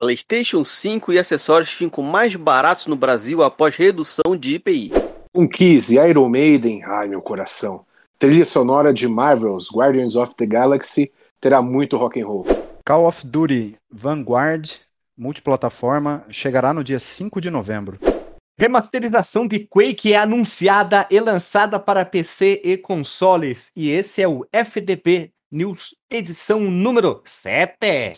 PlayStation 5 e acessórios ficam mais baratos no Brasil após redução de IPI. Um Kiss e Iron Maiden, ai meu coração. Trilha sonora de Marvel's Guardians of the Galaxy terá muito rock and roll. Call of Duty Vanguard, multiplataforma, chegará no dia 5 de novembro. Remasterização de Quake é anunciada e lançada para PC e consoles. E esse é o FDP News, edição número 7.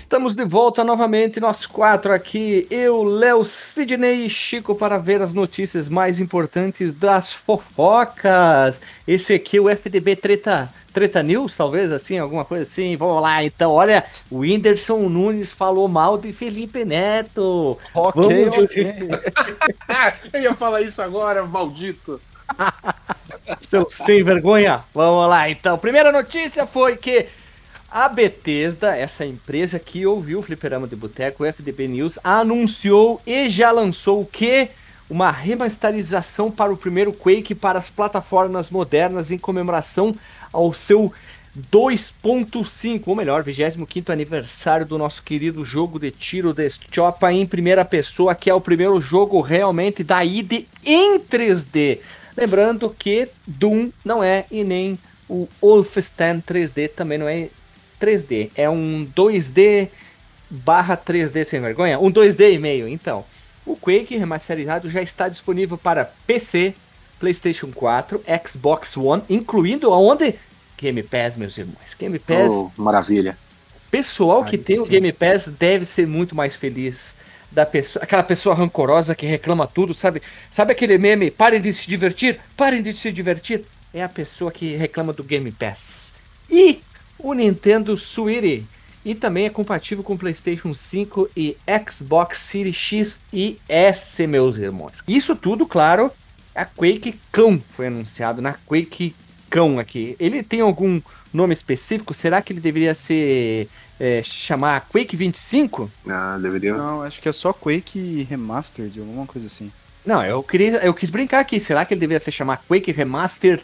Estamos de volta novamente, nós quatro aqui, eu, Léo, Sidney e Chico, para ver as notícias mais importantes das fofocas. Esse aqui é o FDB Treta, Treta News, talvez assim, alguma coisa assim. Vamos lá, então, olha, o Whindersson Nunes falou mal de Felipe Neto. Ok, Vamos-. Eu ia falar isso agora, maldito. Seu sem vergonha. Vamos lá, então. Primeira notícia foi que a Bethesda, essa empresa que ouviu o Fliperama de Boteco, o FDB News, anunciou e já lançou o quê? Uma remasterização para o primeiro Quake para as plataformas modernas em comemoração ao seu 2.5, ou melhor, 25º aniversário do nosso querido jogo de tiro de Chopa em primeira pessoa, que é o primeiro jogo realmente da ID em 3D. Lembrando que Doom não é e nem o Wolfenstein 3D também não é 3D, é um 2D barra 3D sem vergonha, um 2D e meio, então. O Quake remasterizado já está disponível para PC, PlayStation 4, Xbox One, incluindo aonde? Game Pass, meus irmãos. Game Pass Oh, maravilha. pessoal que Aí tem o sim. Game Pass deve ser muito mais feliz da pessoa, aquela pessoa rancorosa que reclama tudo, sabe? Sabe aquele meme, parem de se divertir, parem de se divertir? É a pessoa que reclama do Game Pass. E o Nintendo Switch e também é compatível com PlayStation 5 e Xbox Series X e S, meus irmãos. Isso tudo, claro, a Quake Cão foi anunciado na Quake Cão aqui. Ele tem algum nome específico? Será que ele deveria ser é, chamar Quake 25? Ah, deveria. Não, acho que é só Quake Remastered, alguma coisa assim. Não, eu queria, eu quis brincar aqui. Será que ele deveria se chamar Quake Remastered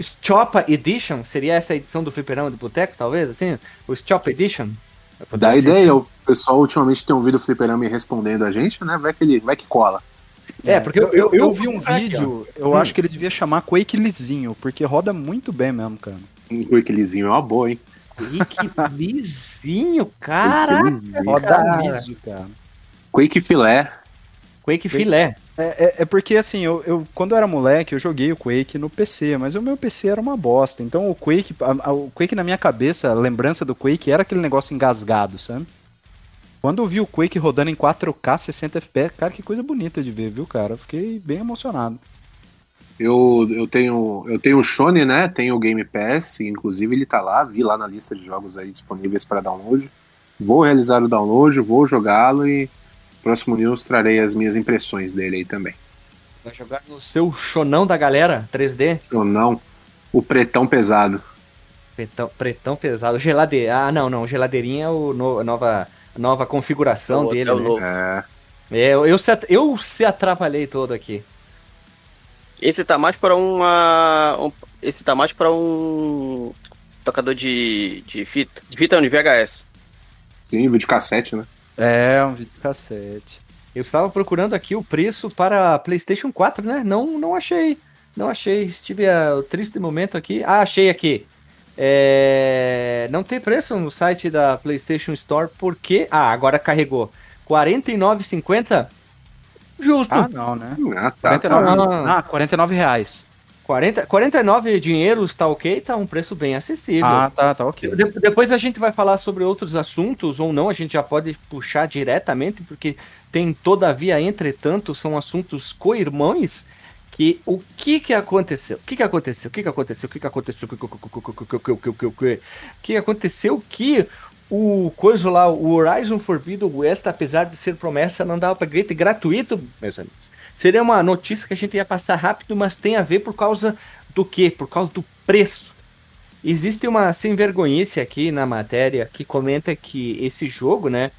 Chopa Edition? Seria essa edição do Fliperama do Boteco, talvez, assim? O Chopa Edition? Dá ser. ideia, o pessoal ultimamente tem ouvido o Fliperama e respondendo a gente, né? Vai que, ele, vai que cola. É, porque eu, eu, eu vi vou um aqui, vídeo, eu Hum. acho que ele devia chamar Quake lisinho, porque roda muito bem mesmo, cara. Um Quakezinho é uma boa, hein? Quake lisinho, caraca. Quakezinho. Roda cara. liso, cara. Quake filé. Quake filé. É, é, é porque assim, eu, eu- quando eu era moleque, eu joguei o Quake no PC, mas o meu PC era uma bosta. Então o Quake, a- a- o Quake na minha cabeça, a lembrança do Quake era aquele negócio engasgado, sabe? Quando eu vi o Quake rodando em 4K 60 FPS, cara, que coisa bonita de ver, viu, cara? Eu fiquei bem emocionado. Eu, eu tenho eu tenho o Shone, né? Tenho o Game Pass, inclusive ele tá lá, vi lá na lista de jogos aí disponíveis para download. Vou realizar o download, vou jogá-lo e próximo news trarei as minhas impressões dele aí também. Vai jogar no seu chonão da galera, 3D. Ou não, o pretão pesado. Pretão, pretão pesado. Geladeira. Ah, não, não. Geladeirinha é o no- a nova, a nova configuração É o dele, né? novo. É, É, eu, eu, se, eu se atrapalhei todo aqui. Esse tá mais pra uma. um- esse tá mais pra um. Tocador de, de fita. De fita não, de VHS. sim, videocassete, né? É, um videocassete. Eu estava procurando aqui o preço para PlayStation 4, né? Não, não achei. Não achei. Estive a, o triste momento aqui. Ah, achei aqui. É, Não tem preço no site da PlayStation Store porque. Ah, agora carregou. R$ 49,50? Justo. Ah, não, né? Ah, tá. 49, Ah. ah, 49 reais. 40, 49 dinheiros, tá ok? Tá um preço bem acessível. Ah, tá, tá ok. De- depois a gente vai falar sobre outros assuntos, ou não, a gente já pode puxar diretamente, porque tem, todavia, entretanto, são assuntos co-irmãos, que o que que aconteceu? O que que aconteceu? O que que aconteceu? O que que aconteceu? O que que- o que que- o que que- o que que- o que que- o que que aconteceu que o coisa lá, o Horizon Forbidden West, apesar de ser promessa, não dava para gratuito, meus amigos. Seria uma notícia que a gente ia passar rápido, mas tem a ver por causa do quê? Por causa do preço. Existe uma sem vergonhice aqui na matéria que comenta que esse jogo, né,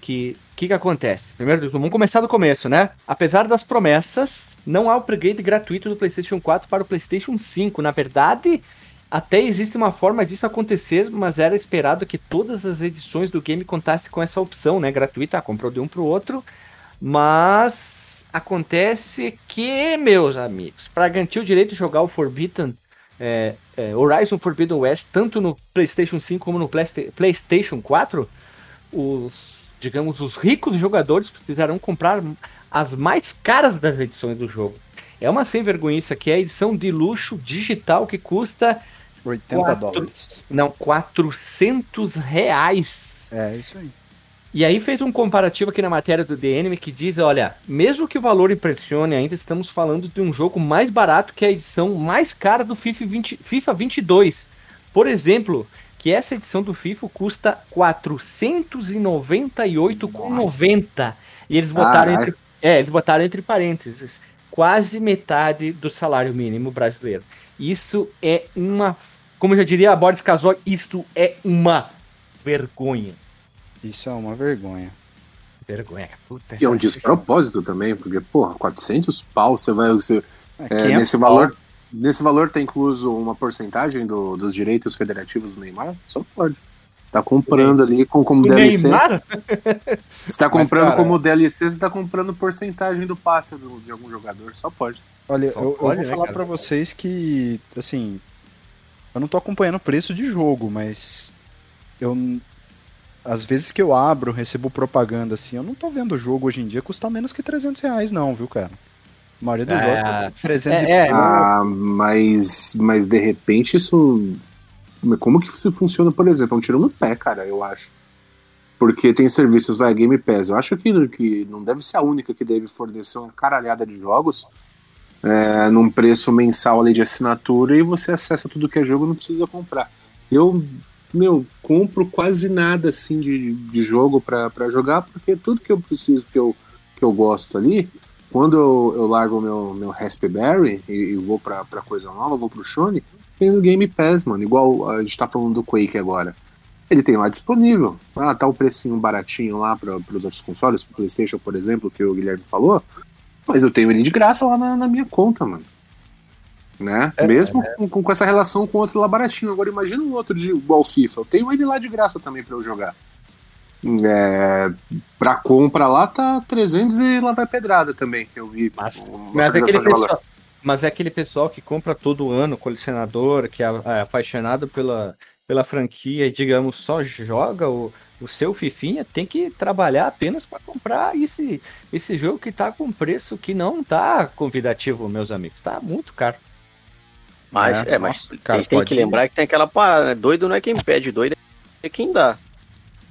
que o que, que acontece? Primeiro, vamos começar do começo, né? Apesar das promessas, não há upgrade gratuito do PlayStation 4 para o PlayStation 5. Na verdade, até existe uma forma disso acontecer, mas era esperado que todas as edições do game contassem com essa opção, né? Gratuita, ah, comprou de um para o outro. Mas acontece que, meus amigos, para garantir o direito de jogar o Forbidden é, é, Horizon Forbidden West, tanto no PlayStation 5 como no PlayStation 4, os, digamos, os ricos jogadores precisarão comprar as mais caras das edições do jogo. É uma sem vergonhice que é a edição de luxo digital que custa 80 quatro, dólares. Não, 400 reais. É, isso aí. E aí fez um comparativo aqui na matéria do The Enemy que diz, olha, mesmo que o valor impressione, ainda estamos falando de um jogo mais barato que a edição mais cara do FIFA, 20, FIFA 22. Por exemplo, que essa edição do FIFA custa 498,90. E eles botaram entre, é, eles botaram entre parênteses, quase metade do salário mínimo brasileiro. Isso é uma, como já diria a Boris Casoy, isto é uma vergonha. Isso é uma vergonha. Vergonha, puta. E é um despropósito também, porque, porra, 400 pau, você vai. Você, é, é, nesse pau. valor. Nesse valor tá incluso uma porcentagem do, dos direitos federativos do Neymar? Só pode. Tá comprando ali com, como DLC. Neymar? Você tá comprando cara, como DLC, você tá comprando porcentagem do passe do, de algum jogador. Só pode. Olha, Só eu, pode, eu vou né, falar para vocês que, assim, eu não tô acompanhando o preço de jogo, mas eu às vezes que eu abro, recebo propaganda assim, eu não tô vendo o jogo hoje em dia custar menos que 300 reais, não, viu, cara? A maioria dos é, jogos tá 300 é, é, Ah, mas, mas de repente isso. Como que isso funciona, por exemplo? É um tiro no pé, cara, eu acho. Porque tem serviços, vai, Game Pass. Eu acho que, que não deve ser a única que deve fornecer uma caralhada de jogos é, num preço mensal ali de assinatura e você acessa tudo que é jogo não precisa comprar. Eu meu, compro quase nada assim de, de jogo para jogar, porque tudo que eu preciso, que eu, que eu gosto ali, quando eu, eu largo meu, meu Raspberry e, e vou pra, pra coisa nova, vou pro Shone, tem no Game Pass, mano. Igual a gente tá falando do Quake agora. Ele tem lá disponível. Ah, tá o precinho baratinho lá para os outros consoles, pro PlayStation, por exemplo, que o Guilherme falou. Mas eu tenho ele de graça lá na, na minha conta, mano né? É, Mesmo é. Com, com, essa relação com outro lá baratinho. Agora imagina um outro de igual FIFA. Eu tenho ele lá de graça também para eu jogar. É, pra compra lá tá 300 e lá vai pedrada também. Eu vi. Mas, mas, é aquele pessoal, mas é aquele pessoal que compra todo ano, colecionador, que é, é apaixonado pela, pela franquia e, digamos, só joga o, o seu Fifinha, tem que trabalhar apenas para comprar esse, esse jogo que tá com preço que não tá convidativo, meus amigos. Tá muito caro. Mas, é, é mas Nossa, cara, tem, que lembrar que tem aquela parada, né? Doido não é quem pede, doido é quem dá.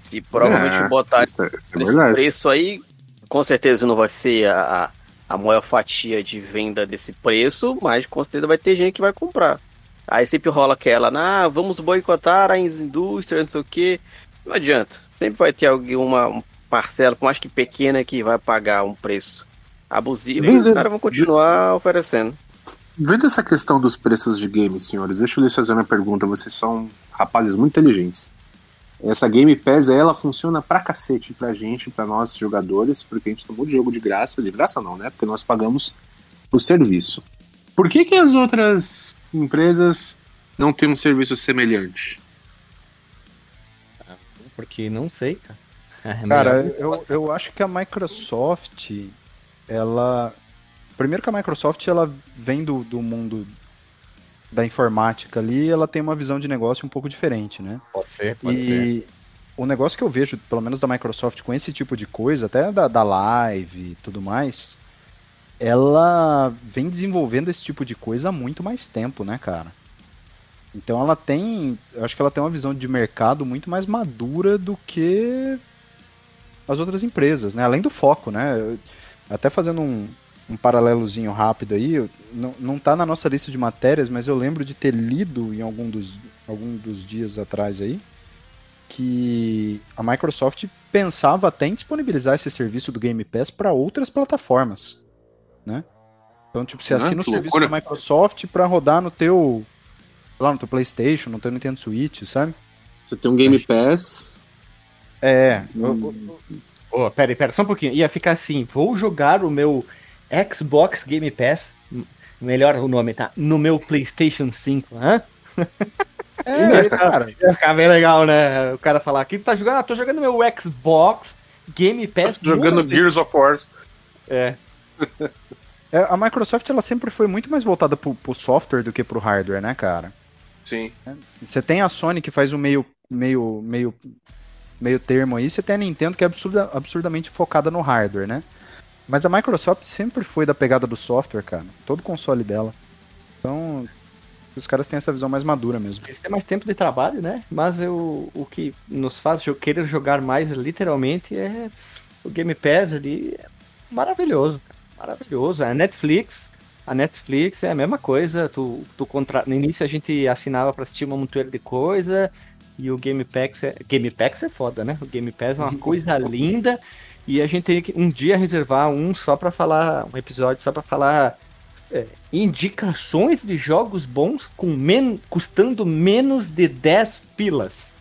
Se provavelmente é, botar isso, é, esse preço aí, com certeza não vai ser a, a maior fatia de venda desse preço, mas com certeza vai ter gente que vai comprar. Aí sempre rola aquela, ah, vamos boicotar as indústrias, não sei o que. Não adianta. Sempre vai ter alguma parcela, por mais que pequena, que vai pagar um preço abusivo e os caras vão continuar oferecendo. Vendo essa questão dos preços de games, senhores, deixa eu lhes fazer uma pergunta. Vocês são rapazes muito inteligentes. Essa Game Pass, ela funciona pra cacete pra gente, pra nós jogadores, porque a gente tomou de jogo de graça. De graça não, né? Porque nós pagamos o serviço. Por que, que as outras empresas não têm um serviço semelhante? Porque não sei, cara. É cara, eu, eu acho que a Microsoft, ela Primeiro que a Microsoft ela vem do, do mundo da informática ali, ela tem uma visão de negócio um pouco diferente, né? Pode ser, pode e ser. o negócio que eu vejo, pelo menos da Microsoft, com esse tipo de coisa, até da, da live e tudo mais, ela vem desenvolvendo esse tipo de coisa há muito mais tempo, né, cara? Então ela tem, eu acho que ela tem uma visão de mercado muito mais madura do que as outras empresas, né? Além do foco, né? Até fazendo um, um paralelozinho rápido aí, não, não tá na nossa lista de matérias, mas eu lembro de ter lido em algum dos, algum dos dias atrás aí, que a Microsoft pensava até em disponibilizar esse serviço do Game Pass para outras plataformas, né? Então, tipo, você ah, assina o serviço da Microsoft para rodar no teu, lá no teu PlayStation, no teu Nintendo Switch, sabe? Você tem um Game Pass. É. Hum. Oh, pera, pera, só um pouquinho. Ia ficar assim: vou jogar o meu Xbox Game Pass, melhor o nome, tá? No meu PlayStation 5, hã? É, cara, ia ficar bem legal, né? O cara falar aqui, tá jogando, ah, tô jogando meu Xbox Game Pass. Tô jogando Gears of War. É. é. A Microsoft ela sempre foi muito mais voltada pro, pro software do que pro hardware, né, cara? Sim. É, você tem a Sony que faz o meio, meio, meio, meio termo aí, você tem a Nintendo que é absurda, absurdamente focada no hardware, né? Mas a Microsoft sempre foi da pegada do software, cara. Todo console dela. Então, os caras têm essa visão mais madura mesmo. Eles têm mais tempo de trabalho, né? Mas eu, o que nos faz querer jogar mais, literalmente, é o Game Pass ali. É maravilhoso. Maravilhoso. A Netflix. A Netflix é a mesma coisa. Tu, tu contra... No início a gente assinava para assistir uma montoeira de coisa. E o Game Pass é. Game Pass é foda, né? O Game Pass é uma coisa linda. E a gente tem que um dia reservar um só para falar. Um episódio só para falar é, indicações de jogos bons com men custando menos de 10 pilas.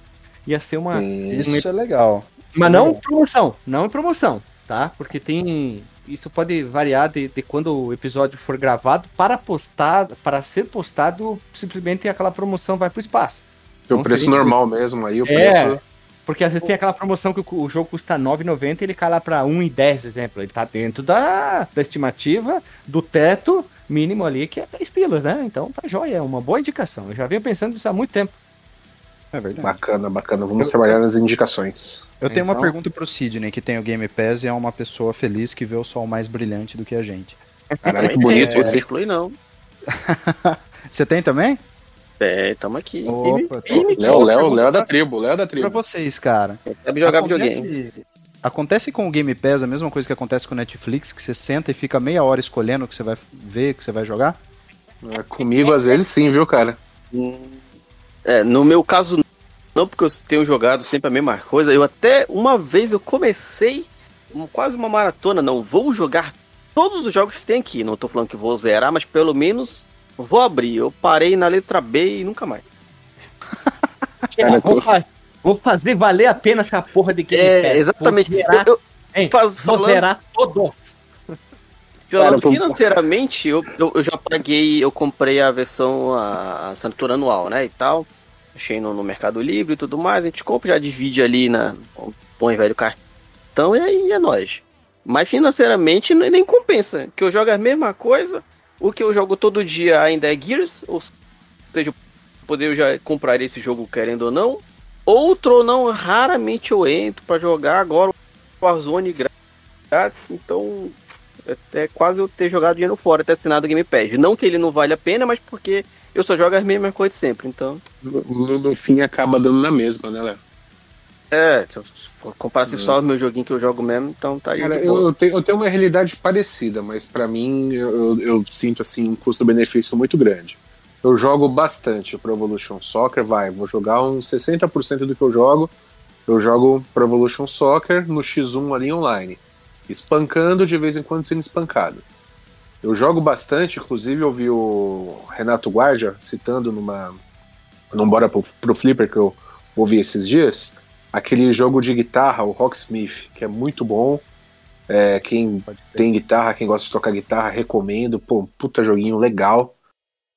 Ia ser uma. Isso é legal. Mas não em promoção, não em promoção, tá? Porque tem. Isso pode variar de, de quando o episódio for gravado para postar, para ser postado, simplesmente aquela promoção vai para o espaço. O então, preço normal mesmo, aí o é, preço. Porque às vezes tem aquela promoção que o, jogo custa R$ 9,90 e ele cai lá para 1,10, exemplo. Ele tá dentro da, da estimativa, do teto, mínimo ali, que é 3 pilas, né? Então tá jóia, é uma boa indicação. Eu já venho pensando nisso há muito tempo. É verdade. Bacana, bacana. Vamos eu, trabalhar nas indicações. Eu tenho então... uma pergunta pro Sidney, que tem o Game Pass e é uma pessoa feliz que vê o sol mais brilhante do que a gente. Caralho, que bonito. É... círculo aí não. Você tem também? É, tamo aqui. Léo, Léo, Léo da tribo, Léo da tribo. Pra vocês, cara. Deve jogar Acontece... videogame. Acontece com o Game Pass a mesma coisa que acontece com o Netflix, que você senta e fica meia hora escolhendo o que você vai ver, o que você vai jogar? É, comigo às vezes sim, viu, cara? É, no meu caso não, porque eu tenho jogado sempre a mesma coisa. Eu até uma vez eu comecei quase uma maratona, não vou jogar todos os jogos que tem aqui. Não tô falando que vou zerar, mas pelo menos vou abrir. Eu parei na letra B e nunca mais. Cara, Vou fazer valer a pena essa porra de Game É, exatamente. Vou zerar, eu, eu, faz, vou falando, zerar todos. Falando financeiramente, eu, eu, eu, já paguei, eu comprei a versão, a, assinatura anual, né, e tal. Achei no, no, Mercado Livre e tudo mais. A gente compra, já divide ali na. Põe velho cartão e aí é nós. Mas financeiramente nem compensa. Que eu jogo a mesma coisa. O que eu jogo todo dia ainda é Gears. Ou seja, poder já comprar esse jogo querendo ou não. Outro não, raramente eu entro para jogar agora o Warzone grátis, então é quase eu ter jogado dinheiro fora, ter assinado o Game Pass. Não que ele não vale a pena, mas porque eu só jogo as mesmas coisas sempre, então. No, no fim acaba dando na mesma, né, Léo? É, se eu comparasse só o meu joguinho que eu jogo mesmo, então tá aí. Cara, eu, eu, tenho, eu tenho uma realidade parecida, mas para mim eu, eu, sinto assim um custo-benefício muito grande eu jogo bastante Pro Evolution Soccer, vai, vou jogar uns 60% do que eu jogo, eu jogo Pro Evolution Soccer no X1 ali online, espancando de vez em quando sendo espancado. Eu jogo bastante, inclusive eu vi o Renato Guardia citando numa num Bora pro, pro Flipper que eu ouvi esses dias, aquele jogo de guitarra, o Rocksmith, que é muito bom. É, quem tem guitarra, quem gosta de tocar guitarra, recomendo. Pô, puta joguinho legal.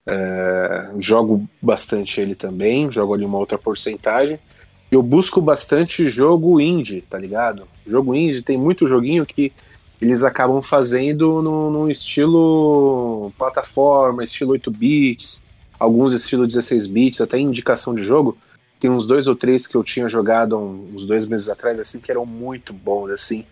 É, jogo bastante ele também, jogo ali uma outra porcentagem. Eu busco bastante jogo indie, tá ligado? Jogo indie, tem muito joguinho que eles acabam fazendo no estilo plataforma, estilo 8 bits, alguns estilo 16 bits, até indicação de jogo. Tem uns dois ou três que eu tinha jogado uns dois meses atrás, assim, que eram muito bons, assim.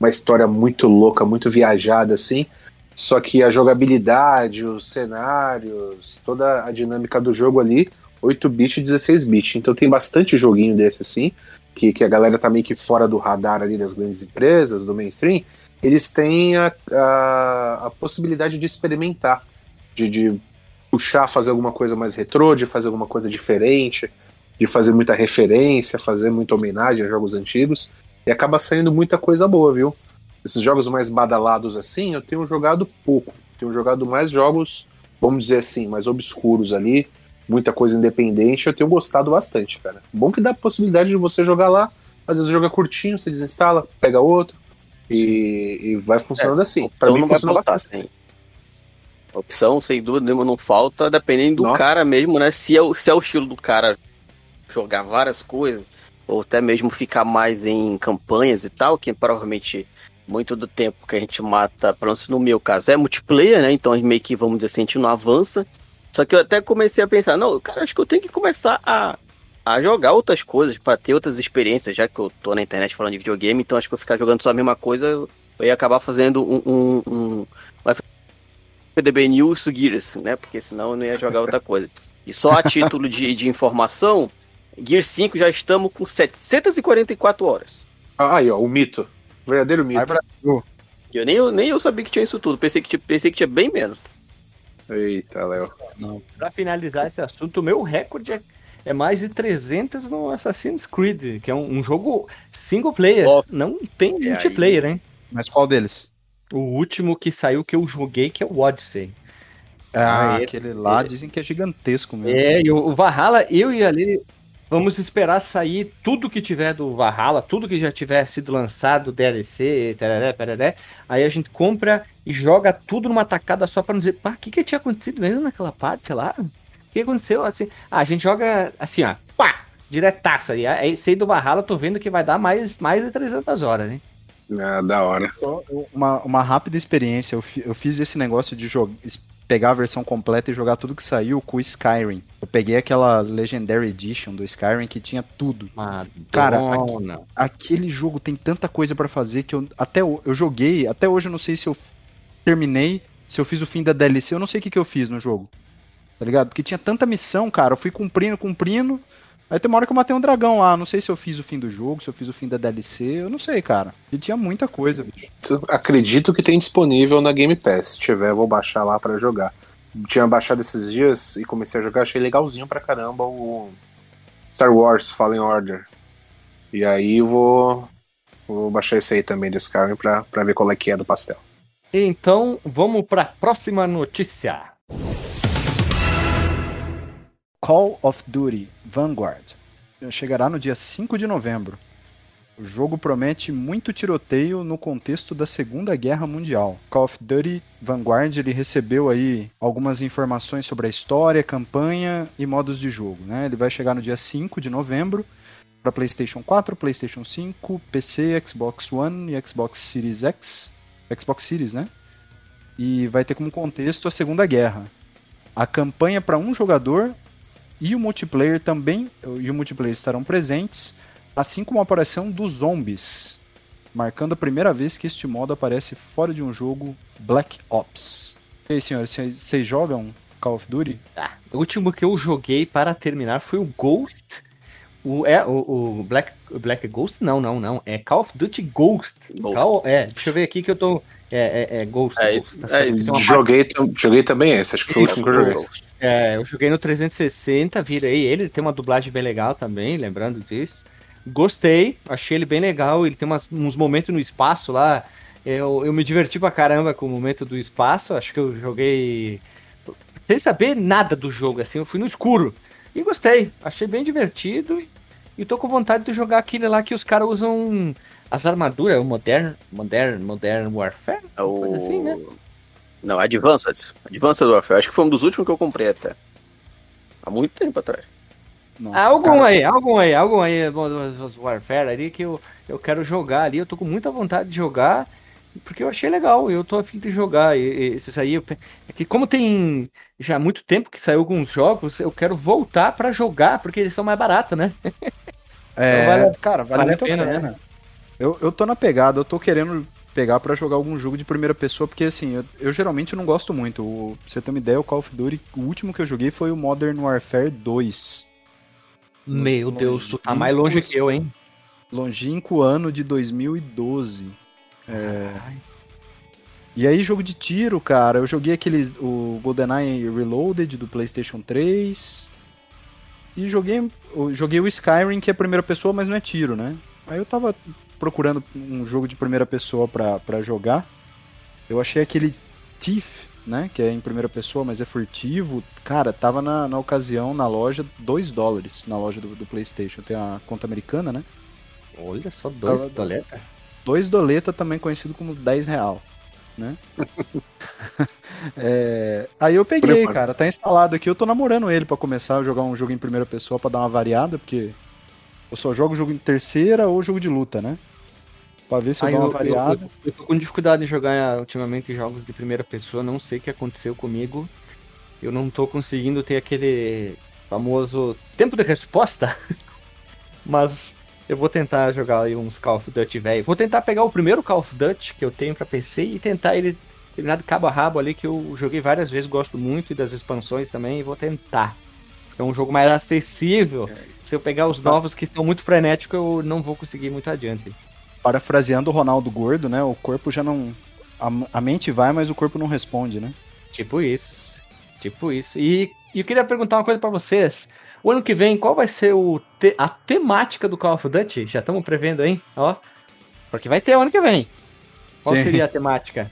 Uma história muito louca, muito viajada, assim. Só que a jogabilidade, os cenários, toda a dinâmica do jogo ali, 8-bit e 16-bit. Então tem bastante joguinho desse assim, que, que a galera tá meio que fora do radar ali das grandes empresas, do mainstream. Eles têm a, a, a possibilidade de experimentar, de, de puxar, fazer alguma coisa mais retrô, de fazer alguma coisa diferente, de fazer muita referência, fazer muita homenagem a jogos antigos. E acaba saindo muita coisa boa, viu? esses jogos mais badalados assim, eu tenho jogado pouco. Tenho jogado mais jogos, vamos dizer assim, mais obscuros ali, muita coisa independente, eu tenho gostado bastante, cara. Bom que dá a possibilidade de você jogar lá, Às vezes é curtinho, você desinstala, pega outro e, e vai funcionando é, assim. Para mim não funciona bastante. Assim. Opção, sem dúvida não falta, dependendo do Nossa. cara mesmo, né? Se é, o, se é o estilo do cara jogar várias coisas, ou até mesmo ficar mais em campanhas e tal, que provavelmente muito do tempo que a gente mata, pelo menos no meu caso, é multiplayer, né? Então meio que, vamos dizer assim, a gente não avança. Só que eu até comecei a pensar, não, cara, acho que eu tenho que começar a, a jogar outras coisas, para ter outras experiências, já que eu tô na internet falando de videogame, então acho que eu ficar jogando só a mesma coisa, eu ia acabar fazendo um, um, um, um PDB News Gears, né? Porque senão eu não ia jogar outra coisa. E só a título de, de informação, Gear 5 já estamos com 744 horas. Aí, ó, o mito. O verdadeiro mito. Ai, eu nem, nem eu sabia que tinha isso tudo. Pensei que, pensei que tinha bem menos. Eita, Léo. Pra finalizar esse assunto, o meu recorde é, é, mais de 300 no Assassin's Creed, que é um, um jogo single player. Oh. Não tem é multiplayer, aí. hein? Mas qual deles? O último que saiu que eu joguei, que é o Odyssey. Ah, ah aquele lá dizem que é gigantesco mesmo. É, e o Valhalla, eu e ali Vamos esperar sair tudo que tiver do Valhalla, tudo que já tiver sido lançado, DLC, tararé. Aí a gente compra e joga tudo numa tacada só para não dizer, pá, o que, que tinha acontecido mesmo naquela parte lá? O que aconteceu? Assim, ah, a gente joga assim, ó, pá, diretaço aí. Aí sei do Valhalla, tô vendo que vai dar mais, mais de 300 horas, hein? Ah, da hora. Uma, uma rápida experiência, eu, eu fiz esse negócio de jogar pegar a versão completa e jogar tudo que saiu com o Skyrim. Eu peguei aquela Legendary Edition do Skyrim que tinha tudo. Madonna. Cara, aqu aquele jogo tem tanta coisa para fazer que eu até eu joguei, até hoje eu não sei se eu terminei, se eu fiz o fim da DLC, eu não sei o que, que eu fiz no jogo. Tá ligado? Porque tinha tanta missão, cara, eu fui cumprindo, cumprindo, Aí tem uma hora que eu matei um dragão lá. Não sei se eu fiz o fim do jogo, se eu fiz o fim da DLC. Eu não sei, cara. E tinha muita coisa, bicho. Acredito que tem disponível na Game Pass. Se tiver, eu vou baixar lá para jogar. Tinha baixado esses dias e comecei a jogar. Achei legalzinho pra caramba o Star Wars Fallen Order. E aí eu vou, vou baixar esse aí também do Skyrim pra, pra ver qual é que é do pastel. Então, vamos pra próxima notícia. Call of Duty Vanguard chegará no dia 5 de novembro. O jogo promete muito tiroteio no contexto da Segunda Guerra Mundial. Call of Duty Vanguard ele recebeu aí algumas informações sobre a história, campanha e modos de jogo. Né? Ele vai chegar no dia 5 de novembro para PlayStation 4, PlayStation 5, PC, Xbox One e Xbox Series X, Xbox Series, né? E vai ter como contexto a Segunda Guerra. A campanha para um jogador e o multiplayer também e o multiplayer estarão presentes, assim como a aparição dos zombies, marcando a primeira vez que este modo aparece fora de um jogo Black Ops. E aí, senhores, vocês jogam Call of Duty? Ah, o último que eu joguei para terminar foi o Ghost. O, é, o, o Black, Black Ghost? Não, não, não. É Call of Duty Ghost. Ghost. Call, é, deixa eu ver aqui que eu tô. É, é, é Ghost. É isso. Ghost, tá é isso. Joguei, joguei também esse, acho que foi o último que eu joguei. É, eu joguei no 360, virei ele, ele tem uma dublagem bem legal também, lembrando disso. Gostei, achei ele bem legal, ele tem umas, uns momentos no espaço lá. Eu, eu me diverti pra caramba com o momento do espaço, acho que eu joguei sem saber nada do jogo, assim, eu fui no escuro. E gostei, achei bem divertido e, e tô com vontade de jogar aquele lá que os caras usam as armaduras, o Modern, Modern, Modern Warfare, é o... assim, né? Não, Advanced. Advanced Warfare. Acho que foi um dos últimos que eu comprei até. Há muito tempo atrás. Nossa, algum cara... aí, algum aí, algum aí, os Warfare ali que eu, eu quero jogar ali. Eu tô com muita vontade de jogar, porque eu achei legal. Eu tô afim de jogar. Esses aí, eu, é que como tem já muito tempo que saiu alguns jogos, eu quero voltar para jogar, porque eles são mais baratos, né? É, então vale, cara, vale, vale a pena, pena. Né? Eu, eu tô na pegada, eu tô querendo pegar para jogar algum jogo de primeira pessoa, porque assim, eu, eu, geralmente não gosto muito. O, pra você ter uma ideia, o Call of Duty, o último que eu joguei foi o Modern Warfare 2. Meu Deus, tu tá mais longe que eu, hein? Longínquo ano de 2012. É... E aí, jogo de tiro, cara, eu joguei aqueles. O GoldenEye Reloaded do PlayStation 3. E joguei, joguei o Skyrim, que é primeira pessoa, mas não é tiro, né? Aí eu tava procurando um jogo de primeira pessoa para jogar. Eu achei aquele Thief, né? Que é em primeira pessoa, mas é furtivo. Cara, tava na, na ocasião na loja 2 dólares na loja do, do PlayStation. Tem a conta americana, né? Olha só, dois doleta. Dois doleta, também conhecido como 10 real, né? é... Aí eu peguei, cara, tá instalado aqui, eu tô namorando ele para começar a jogar um jogo em primeira pessoa para dar uma variada, porque eu só jogo jogo em terceira ou jogo de luta, né? Pra ver se eu dou uma variada. Eu, eu, eu, tô com dificuldade em jogar ultimamente jogos de primeira pessoa, não sei o que aconteceu comigo. Eu não tô conseguindo ter aquele famoso tempo de resposta. Mas eu vou tentar jogar aí uns Call of Duty velho. Vou tentar pegar o primeiro Call of Duty que eu tenho para PC e tentar ele terminar de cabo a rabo ali, que eu joguei várias vezes, gosto muito, e das expansões também, e vou tentar. É um jogo mais acessível. Se eu pegar os novos que estão muito frenéticos, eu não vou conseguir muito adiante. Parafraseando o Ronaldo Gordo, né? O corpo já não. A, a mente vai, mas o corpo não responde, né? Tipo isso. Tipo isso. E, e eu queria perguntar uma coisa para vocês. O ano que vem, qual vai ser o te a temática do Call of Duty? Já estamos prevendo, hein? Ó. Porque vai ter o ano que vem. Qual Sim. seria a temática?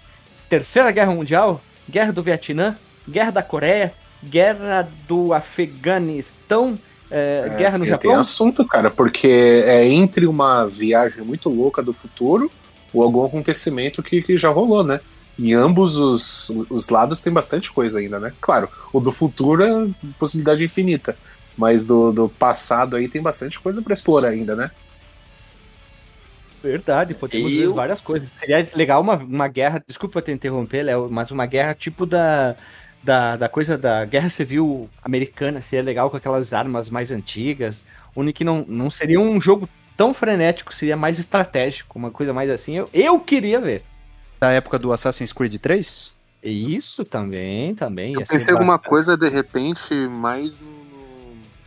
Terceira Guerra Mundial? Guerra do Vietnã? Guerra da Coreia? Guerra do Afeganistão? É, é, guerra no Japão? Tem assunto, cara, porque é entre uma viagem muito louca do futuro ou algum acontecimento que, que já rolou, né? Em ambos os, os lados tem bastante coisa ainda, né? Claro, o do futuro é possibilidade infinita, mas do, do passado aí tem bastante coisa para explorar ainda, né? Verdade, podemos ver várias coisas. Seria legal uma, uma guerra, desculpa te interromper, Léo, mas uma guerra tipo da, da, da coisa da Guerra Civil Americana, seria legal com aquelas armas mais antigas, onde que não, não seria um jogo tão frenético, seria mais estratégico, uma coisa mais assim. Eu, eu queria ver da época do Assassin's Creed 3? Isso também, também. Eu pensei alguma coisa de repente mais no.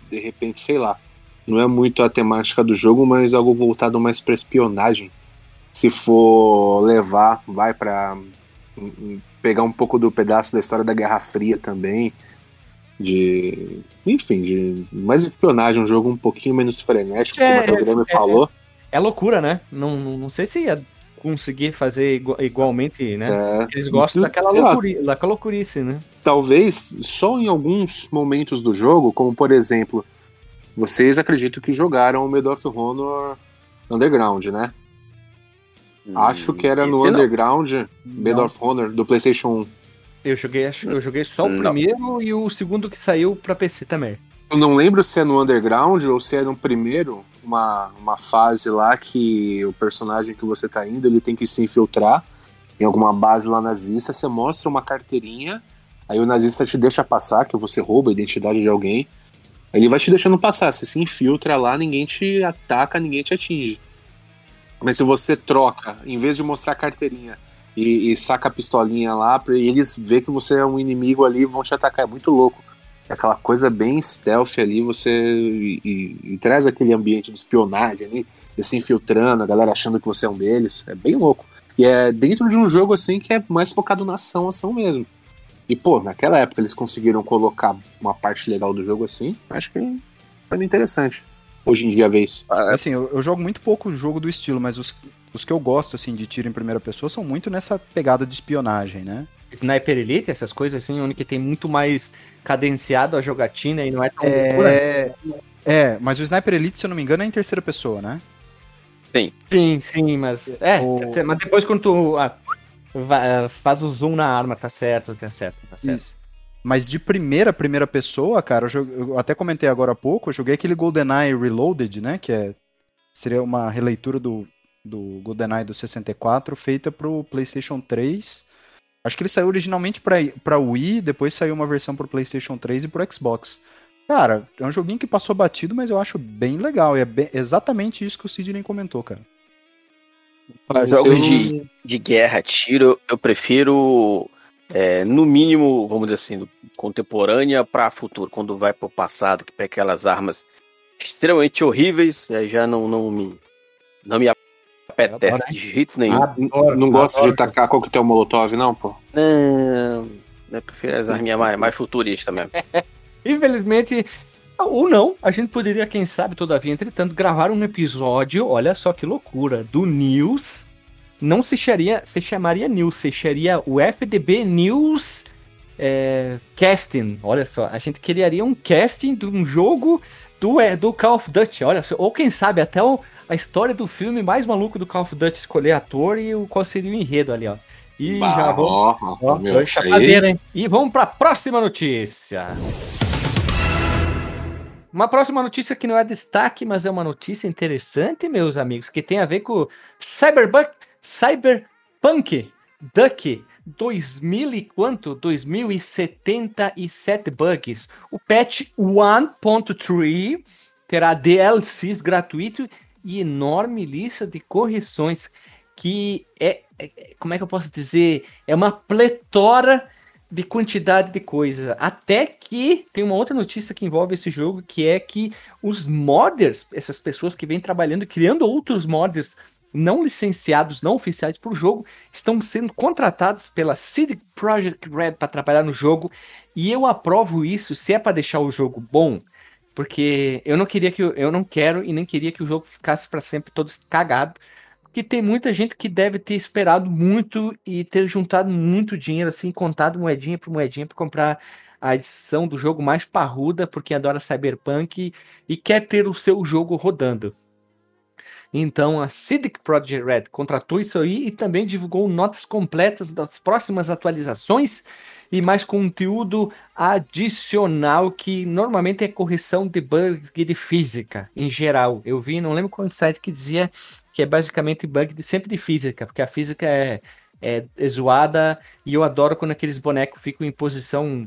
De repente, sei lá. Não é muito a temática do jogo, mas algo voltado mais pra espionagem. Se for levar, vai pra. Pegar um pouco do pedaço da história da Guerra Fria também. De. Enfim, de mais espionagem, um jogo um pouquinho menos frenético, é, como o programa é, falou. É, é, loucura, né? Não, não, sei se ia conseguir fazer igual, igualmente, né? É. Eles gostam daquela, loucuri, daquela loucurice, né? Talvez só em alguns momentos do jogo, como por exemplo, vocês acreditam que jogaram o Medal of Honor Underground, né? Hum, Acho que era no Underground, não. Medal of Honor, do PlayStation 1. Eu joguei, eu joguei só o não. primeiro e o segundo que saiu pra PC também. Eu não lembro se é no Underground ou se é no primeiro, uma, uma fase lá que o personagem que você tá indo, ele tem que se infiltrar em alguma base lá nazista, você mostra uma carteirinha, aí o nazista te deixa passar, que você rouba a identidade de alguém, ele vai te deixando passar, você se infiltra lá, ninguém te ataca, ninguém te atinge. Mas se você troca, em vez de mostrar a carteirinha e, e saca a pistolinha lá, e eles vê que você é um inimigo ali vão te atacar, é muito louco aquela coisa bem stealth ali, você e, e, e traz aquele ambiente de espionagem ali, e se infiltrando, a galera achando que você é um deles. É bem louco. E é dentro de um jogo assim que é mais focado na ação, ação mesmo. E pô, naquela época eles conseguiram colocar uma parte legal do jogo assim, acho que foi interessante. Hoje em dia ver isso. Ah, assim, eu, eu jogo muito pouco jogo do estilo, mas os, os que eu gosto assim de tiro em primeira pessoa são muito nessa pegada de espionagem, né? Sniper Elite, essas coisas assim, onde que tem muito mais cadenciado a jogatina e não é tão é... É, mas o Sniper Elite, se eu não me engano, é em terceira pessoa, né? Sim. Sim, sim, mas. É, o... mas depois quando tu ah, faz o zoom na arma, tá certo, tá certo, tá certo. Isso. Mas de primeira, primeira pessoa, cara, eu, joguei, eu, até comentei agora há pouco, eu joguei aquele GoldenEye Reloaded, né? Que é, seria uma releitura do, do GoldenEye do 64, feita pro PlayStation 3 Acho que ele saiu originalmente para Wii, depois saiu uma versão pro PlayStation 3 e pro Xbox. Cara, é um joguinho que passou batido, mas eu acho bem legal. E é bem, exatamente isso que o Sidney comentou, cara. Para jogos de, de guerra, tiro, eu prefiro, é, no mínimo, vamos dizer assim, contemporânea para futuro. Quando vai pro passado, que pega aquelas armas extremamente horríveis, aí já não, não me não me apetece de jeito nenhum. Adoro, não gosta de tacar coquetel molotov, não, pô? Não, eu prefiro as arminhas mais, mais futuristas mesmo. Infelizmente, ou não, a gente poderia, quem sabe, todavia, entretanto, gravar um episódio, olha só que loucura, do News. Não se chamaria, se chamaria News, se chamaria o FDB News é, Casting. Olha só, a gente criaria um casting de um jogo do, é, do Call of Duty, olha só. Ou quem sabe até o, a história do filme mais maluco do Call of Duty escolher ator e o qual seria o enredo ali, ó. E bah, já vou. Ó, ó, meu, hein? E vamos para a próxima notícia. Uma próxima notícia que não é destaque, mas é uma notícia interessante, meus amigos, que tem a ver com Cyberpunk, Cyberpunk Duck 2000 e quanto? 2077 bugs. O patch 1.3 terá DLCs gratuito e enorme lista de correções que é, é, como é que eu posso dizer, é uma pletora de quantidade de coisa. Até que tem uma outra notícia que envolve esse jogo, que é que os modders, essas pessoas que vêm trabalhando, criando outros modders não licenciados, não oficiais para o jogo, estão sendo contratados pela CD Projekt Red para trabalhar no jogo. E eu aprovo isso se é para deixar o jogo bom, porque eu não queria que eu não quero e nem queria que o jogo ficasse para sempre todo cagado. Porque tem muita gente que deve ter esperado muito e ter juntado muito dinheiro, assim, contado moedinha por moedinha para comprar a edição do jogo mais parruda, porque adora Cyberpunk e quer ter o seu jogo rodando. Então a CD Projekt Red contratou isso aí e também divulgou notas completas das próximas atualizações e mais conteúdo adicional que normalmente é correção de bug de física em geral. Eu vi, não lembro qual site que dizia que é basicamente bug de sempre de física, porque a física é, é, é zoada e eu adoro quando aqueles bonecos ficam em posição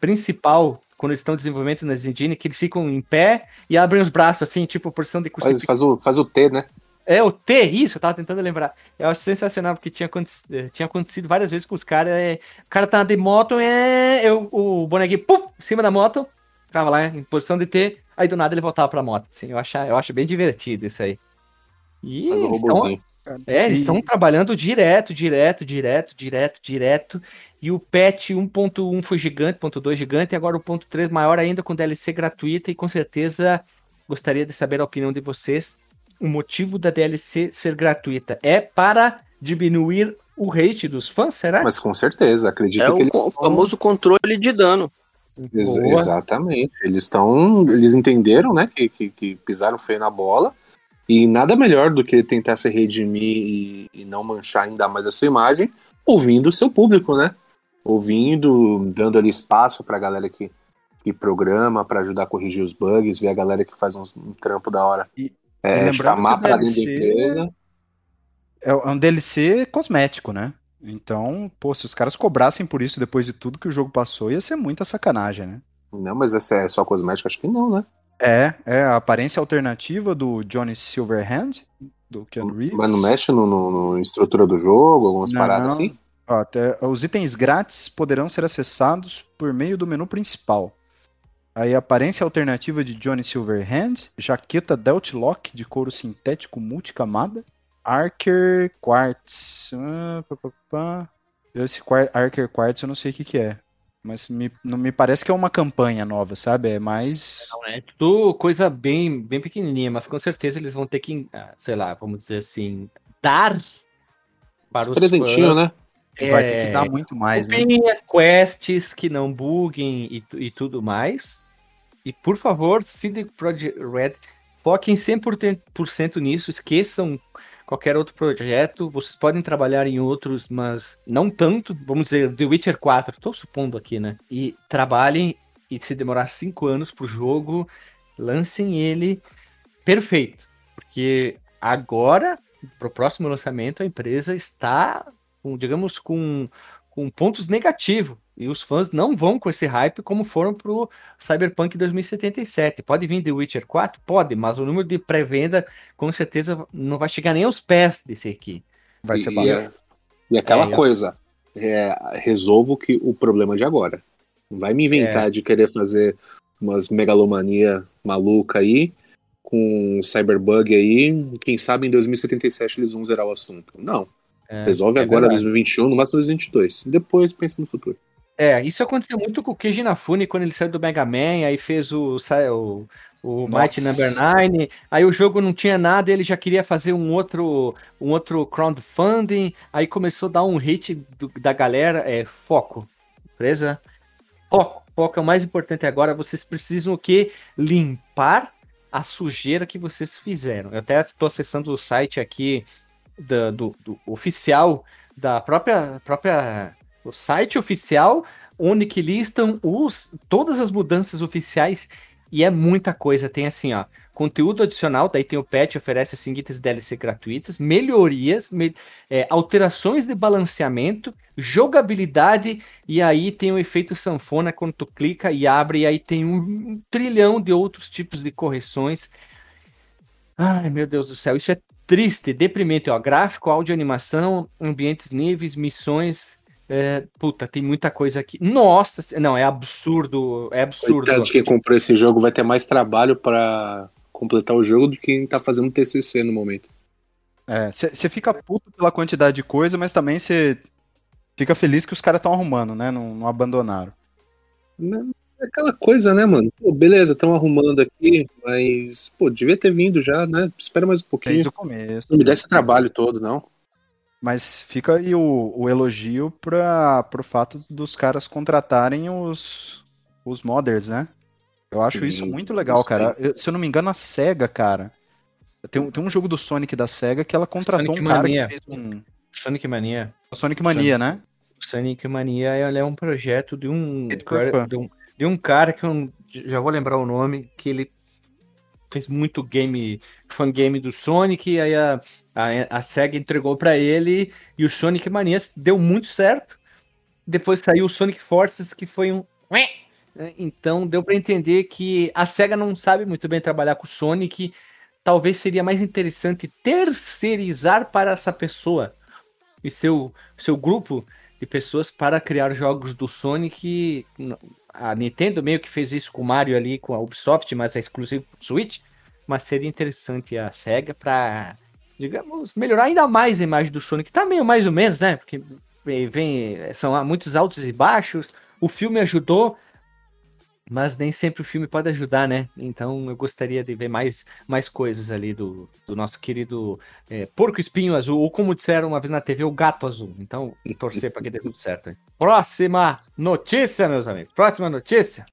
principal quando eles estão desenvolvendo nas engine, que eles ficam em pé e abrem os braços, assim, tipo porção de crucifixo. Faz, faz, o, faz o T, né? É, o T, isso, eu tava tentando lembrar. Eu acho sensacional, porque tinha, eh, tinha acontecido várias vezes com os caras. É, o cara tá de moto, é, eu, o bonequinho, puf, em cima da moto, ficava lá em posição de T, aí do nada ele voltava pra moto. Assim, eu, acho, eu acho bem divertido isso aí. E Faz robôzinho. É, eles estão trabalhando direto, direto, direto, direto, direto. E o patch 1.1 foi gigante, ponto 2 gigante, e agora o ponto 3 maior ainda com DLC gratuita. E com certeza gostaria de saber a opinião de vocês. O motivo da DLC ser gratuita é para diminuir o rate dos fãs, será? Mas com certeza, acredito é que. É o ele... famoso controle de dano. Ex exatamente. Eles estão. Eles entenderam, né? Que, que, que pisaram feio na bola e nada melhor do que tentar se redimir e, e não manchar ainda mais a sua imagem, ouvindo o seu público, né? Ouvindo, dando ali espaço pra galera que, que programa, para ajudar a corrigir os bugs, ver a galera que faz um, um trampo da hora. E, é, e chamar pra dentro da empresa. É, é um DLC cosmético, né? Então, pô, se os caras cobrassem por isso depois de tudo que o jogo passou, ia ser muita sacanagem, né? Não, mas essa é só cosmético? Acho que não, né? É, é a aparência alternativa do Johnny Silverhand, do Keanu Reeves. Mas não mexe no, no, no estrutura do jogo, algumas não, paradas não. assim? Até, os itens grátis poderão ser acessados por meio do menu principal. Aí a aparência alternativa de Johnny Silverhand, jaqueta Deltlock de couro sintético multicamada, Archer Quartz. Ah, pá, pá, pá. Esse Archer Quartz eu não sei o que, que é. Mas me, não me parece que é uma campanha nova, sabe? É mais. Não, é tudo coisa bem, bem pequenininha, mas com certeza eles vão ter que, ah, sei lá, vamos dizer assim, dar para os presentinho, né? É, vai ter que dar muito mais, né? quests que não buguem e, e tudo mais. E por favor, CD Projekt Red, foquem 100% nisso, esqueçam qualquer outro projeto. Vocês podem trabalhar em outros, mas não tanto. Vamos dizer, The Witcher 4, estou supondo aqui, né? E trabalhem e se demorar cinco anos pro jogo, lancem ele perfeito. Porque agora, pro próximo lançamento, a empresa está, digamos, com, com pontos negativos e os fãs não vão com esse hype como foram pro Cyberpunk 2077. Pode vir The Witcher 4? Pode, mas o número de pré-venda com certeza não vai chegar nem aos pés desse aqui. Vai ser e, é, e aquela é, coisa, é, resolvo que o problema de agora. Não vai me inventar é. de querer fazer umas megalomania maluca aí, com Cyberbug aí, quem sabe em 2077 eles vão zerar o assunto. Não. É, Resolve é agora, verdade. 2021, no máximo 2022. Depois pensa no futuro. É, isso aconteceu muito com o Keiji Inafune quando ele saiu do Mega Man, aí fez o, o, o Mighty Number 9, aí o jogo não tinha nada, ele já queria fazer um outro, um outro crowdfunding, aí começou a dar um hit do, da galera, é, foco, beleza? Foco, foco é o mais importante agora, vocês precisam o quê? Limpar a sujeira que vocês fizeram. Eu até estou acessando o site aqui do, do, do, oficial da própria, própria o site oficial onde que listam os, todas as mudanças oficiais e é muita coisa. Tem assim, ó, conteúdo adicional, daí tem o patch, oferece as seguintes DLC gratuitas, melhorias, me, é, alterações de balanceamento, jogabilidade, e aí tem o efeito sanfona quando tu clica e abre, e aí tem um, um trilhão de outros tipos de correções. Ai, meu Deus do céu, isso é triste, deprimente, ó, gráfico, áudio, animação, ambientes níveis, missões, é, puta, tem muita coisa aqui. Nossa, não, é absurdo. É absurdo. Coitado de quem comprou esse jogo vai ter mais trabalho para completar o jogo do que quem tá fazendo TCC no momento. É, você fica puto pela quantidade de coisa, mas também você fica feliz que os caras estão arrumando, né? Não, não abandonaram. É aquela coisa, né, mano? Pô, beleza, estão arrumando aqui, mas, pô, devia ter vindo já, né? Espera mais um pouquinho. Desde o começo. Não me dê esse trabalho todo, não. Mas fica aí o, o elogio para o fato dos caras contratarem os, os modders, né? Eu acho Sim, isso muito legal, cara. Eu, se eu não me engano, a SEGA, cara. Tem, tem um jogo do Sonic da SEGA que ela contratou Sonic um Mania. cara que fez um. Sonic Mania. O Sonic Mania, Sonic, né? Sonic Mania é um projeto de um, cara, de um, de um cara que eu já vou lembrar o nome, que ele fez muito game, game do Sonic, aí a, a, a SEGA entregou para ele e o Sonic Mania deu muito certo. Depois saiu o Sonic Forces, que foi um. Né? Então deu para entender que a SEGA não sabe muito bem trabalhar com o Sonic. Talvez seria mais interessante terceirizar para essa pessoa e seu, seu grupo de pessoas para criar jogos do Sonic. A Nintendo meio que fez isso com o Mario ali, com a Ubisoft, mas é exclusivo Switch. Mas seria interessante a SEGA para digamos, melhorar ainda mais a imagem do Sonic. Tá meio mais ou menos, né? Porque vem, vem são muitos altos e baixos. O filme ajudou, mas nem sempre o filme pode ajudar, né? Então eu gostaria de ver mais, mais coisas ali do, do nosso querido é, Porco Espinho Azul, ou como disseram uma vez na TV, o Gato Azul. Então, torcer para que dê tudo certo. Hein? Próxima notícia, meus amigos. Próxima notícia.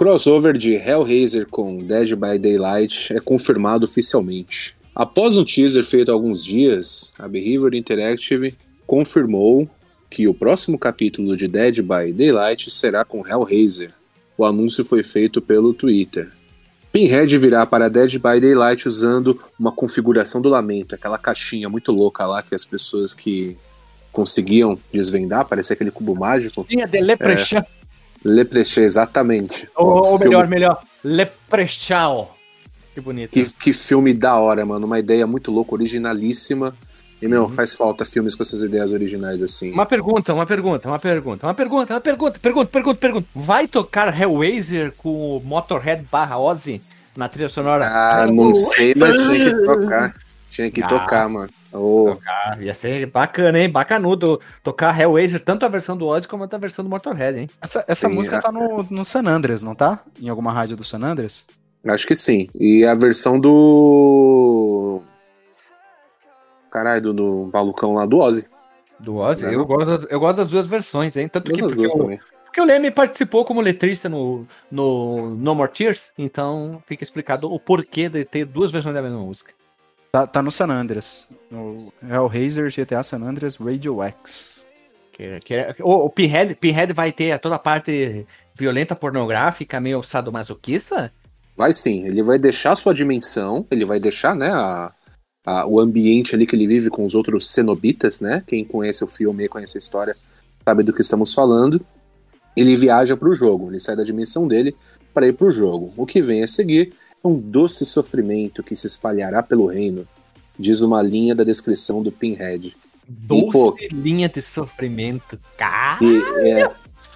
crossover de Hellraiser com Dead by Daylight é confirmado oficialmente. Após um teaser feito há alguns dias, a Behavior Interactive confirmou que o próximo capítulo de Dead by Daylight será com Hellraiser. O anúncio foi feito pelo Twitter. Pinhead virá para Dead by Daylight usando uma configuração do lamento, aquela caixinha muito louca lá que as pessoas que conseguiam desvendar, parecia aquele cubo mágico. Tinha de Leprechaun. É, Leprechaun, exatamente. Ou, ou melhor, melhor, Leprechaun. Que bonito. Que, que, filme da hora, mano. Uma ideia muito louca, originalíssima. E, meu, uhum. faz falta filmes com essas ideias originais assim. Uma pergunta, uma pergunta, uma pergunta, uma pergunta, uma pergunta, pergunta, pergunta, pergunta. Vai tocar Hellraiser com o Motorhead barra Ozzy na trilha sonora? Ah, não sei, mas tinha que tocar. Tinha que ah. tocar, mano. Oh. Tocar, ia ser bacana, hein? Bacanudo tocar Hellraiser, tanto a versão do Ozzy como a versão do Motorhead, hein? Essa, essa sim, música é. tá no, no San Andreas, não tá? Em alguma rádio do San Andreas? Acho que sim. E a versão do. Caralho, do, do malucão lá do Ozzy. Do Ozzy? É, eu, gosto, eu gosto das duas versões, hein? Tanto que porque, eu, porque o Leme participou como letrista no, no No More Tears, então fica explicado o porquê de ter duas versões da mesma música. Tá, tá no San Andreas. No Hellraiser GTA San Andreas Radio X. Que, que é, o, o Pinhead, Pinhead vai ter toda a parte violenta, pornográfica, meio sadomasoquista? Vai sim, ele vai deixar sua dimensão, ele vai deixar, né, a, a, o ambiente ali que ele vive com os outros cenobitas, né? Quem conhece o filme conhece a história sabe do que estamos falando. Ele viaja para o jogo, ele sai da dimensão dele para ir para o jogo. O que vem a seguir um doce sofrimento que se espalhará pelo reino, diz uma linha da descrição do Pinhead. Doce e, pô, linha de sofrimento, cara. E, é,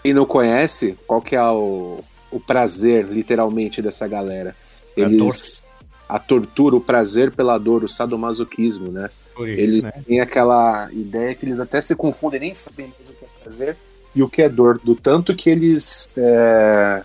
e não conhece, qual que é o, o prazer, literalmente, dessa galera? Eles. A tortura, o prazer pela dor, o sadomasoquismo, né? Por isso, Ele né? tem aquela ideia que eles até se confundem, nem sabem o que é prazer e o que é dor, do tanto que eles é,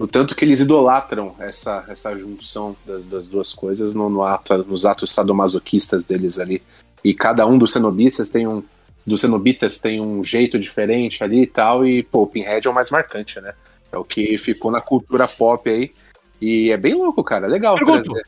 o tanto que eles idolatram essa, essa junção das, das duas coisas no, no ato, nos atos sadomasoquistas deles ali. E cada um dos cenobistas tem um. Dos cenobitas tem um jeito diferente ali e tal. E, pô, o Pinhead é o mais marcante, né? É o que ficou na cultura pop aí. E é bem louco, cara. É legal Pergunto. trazer.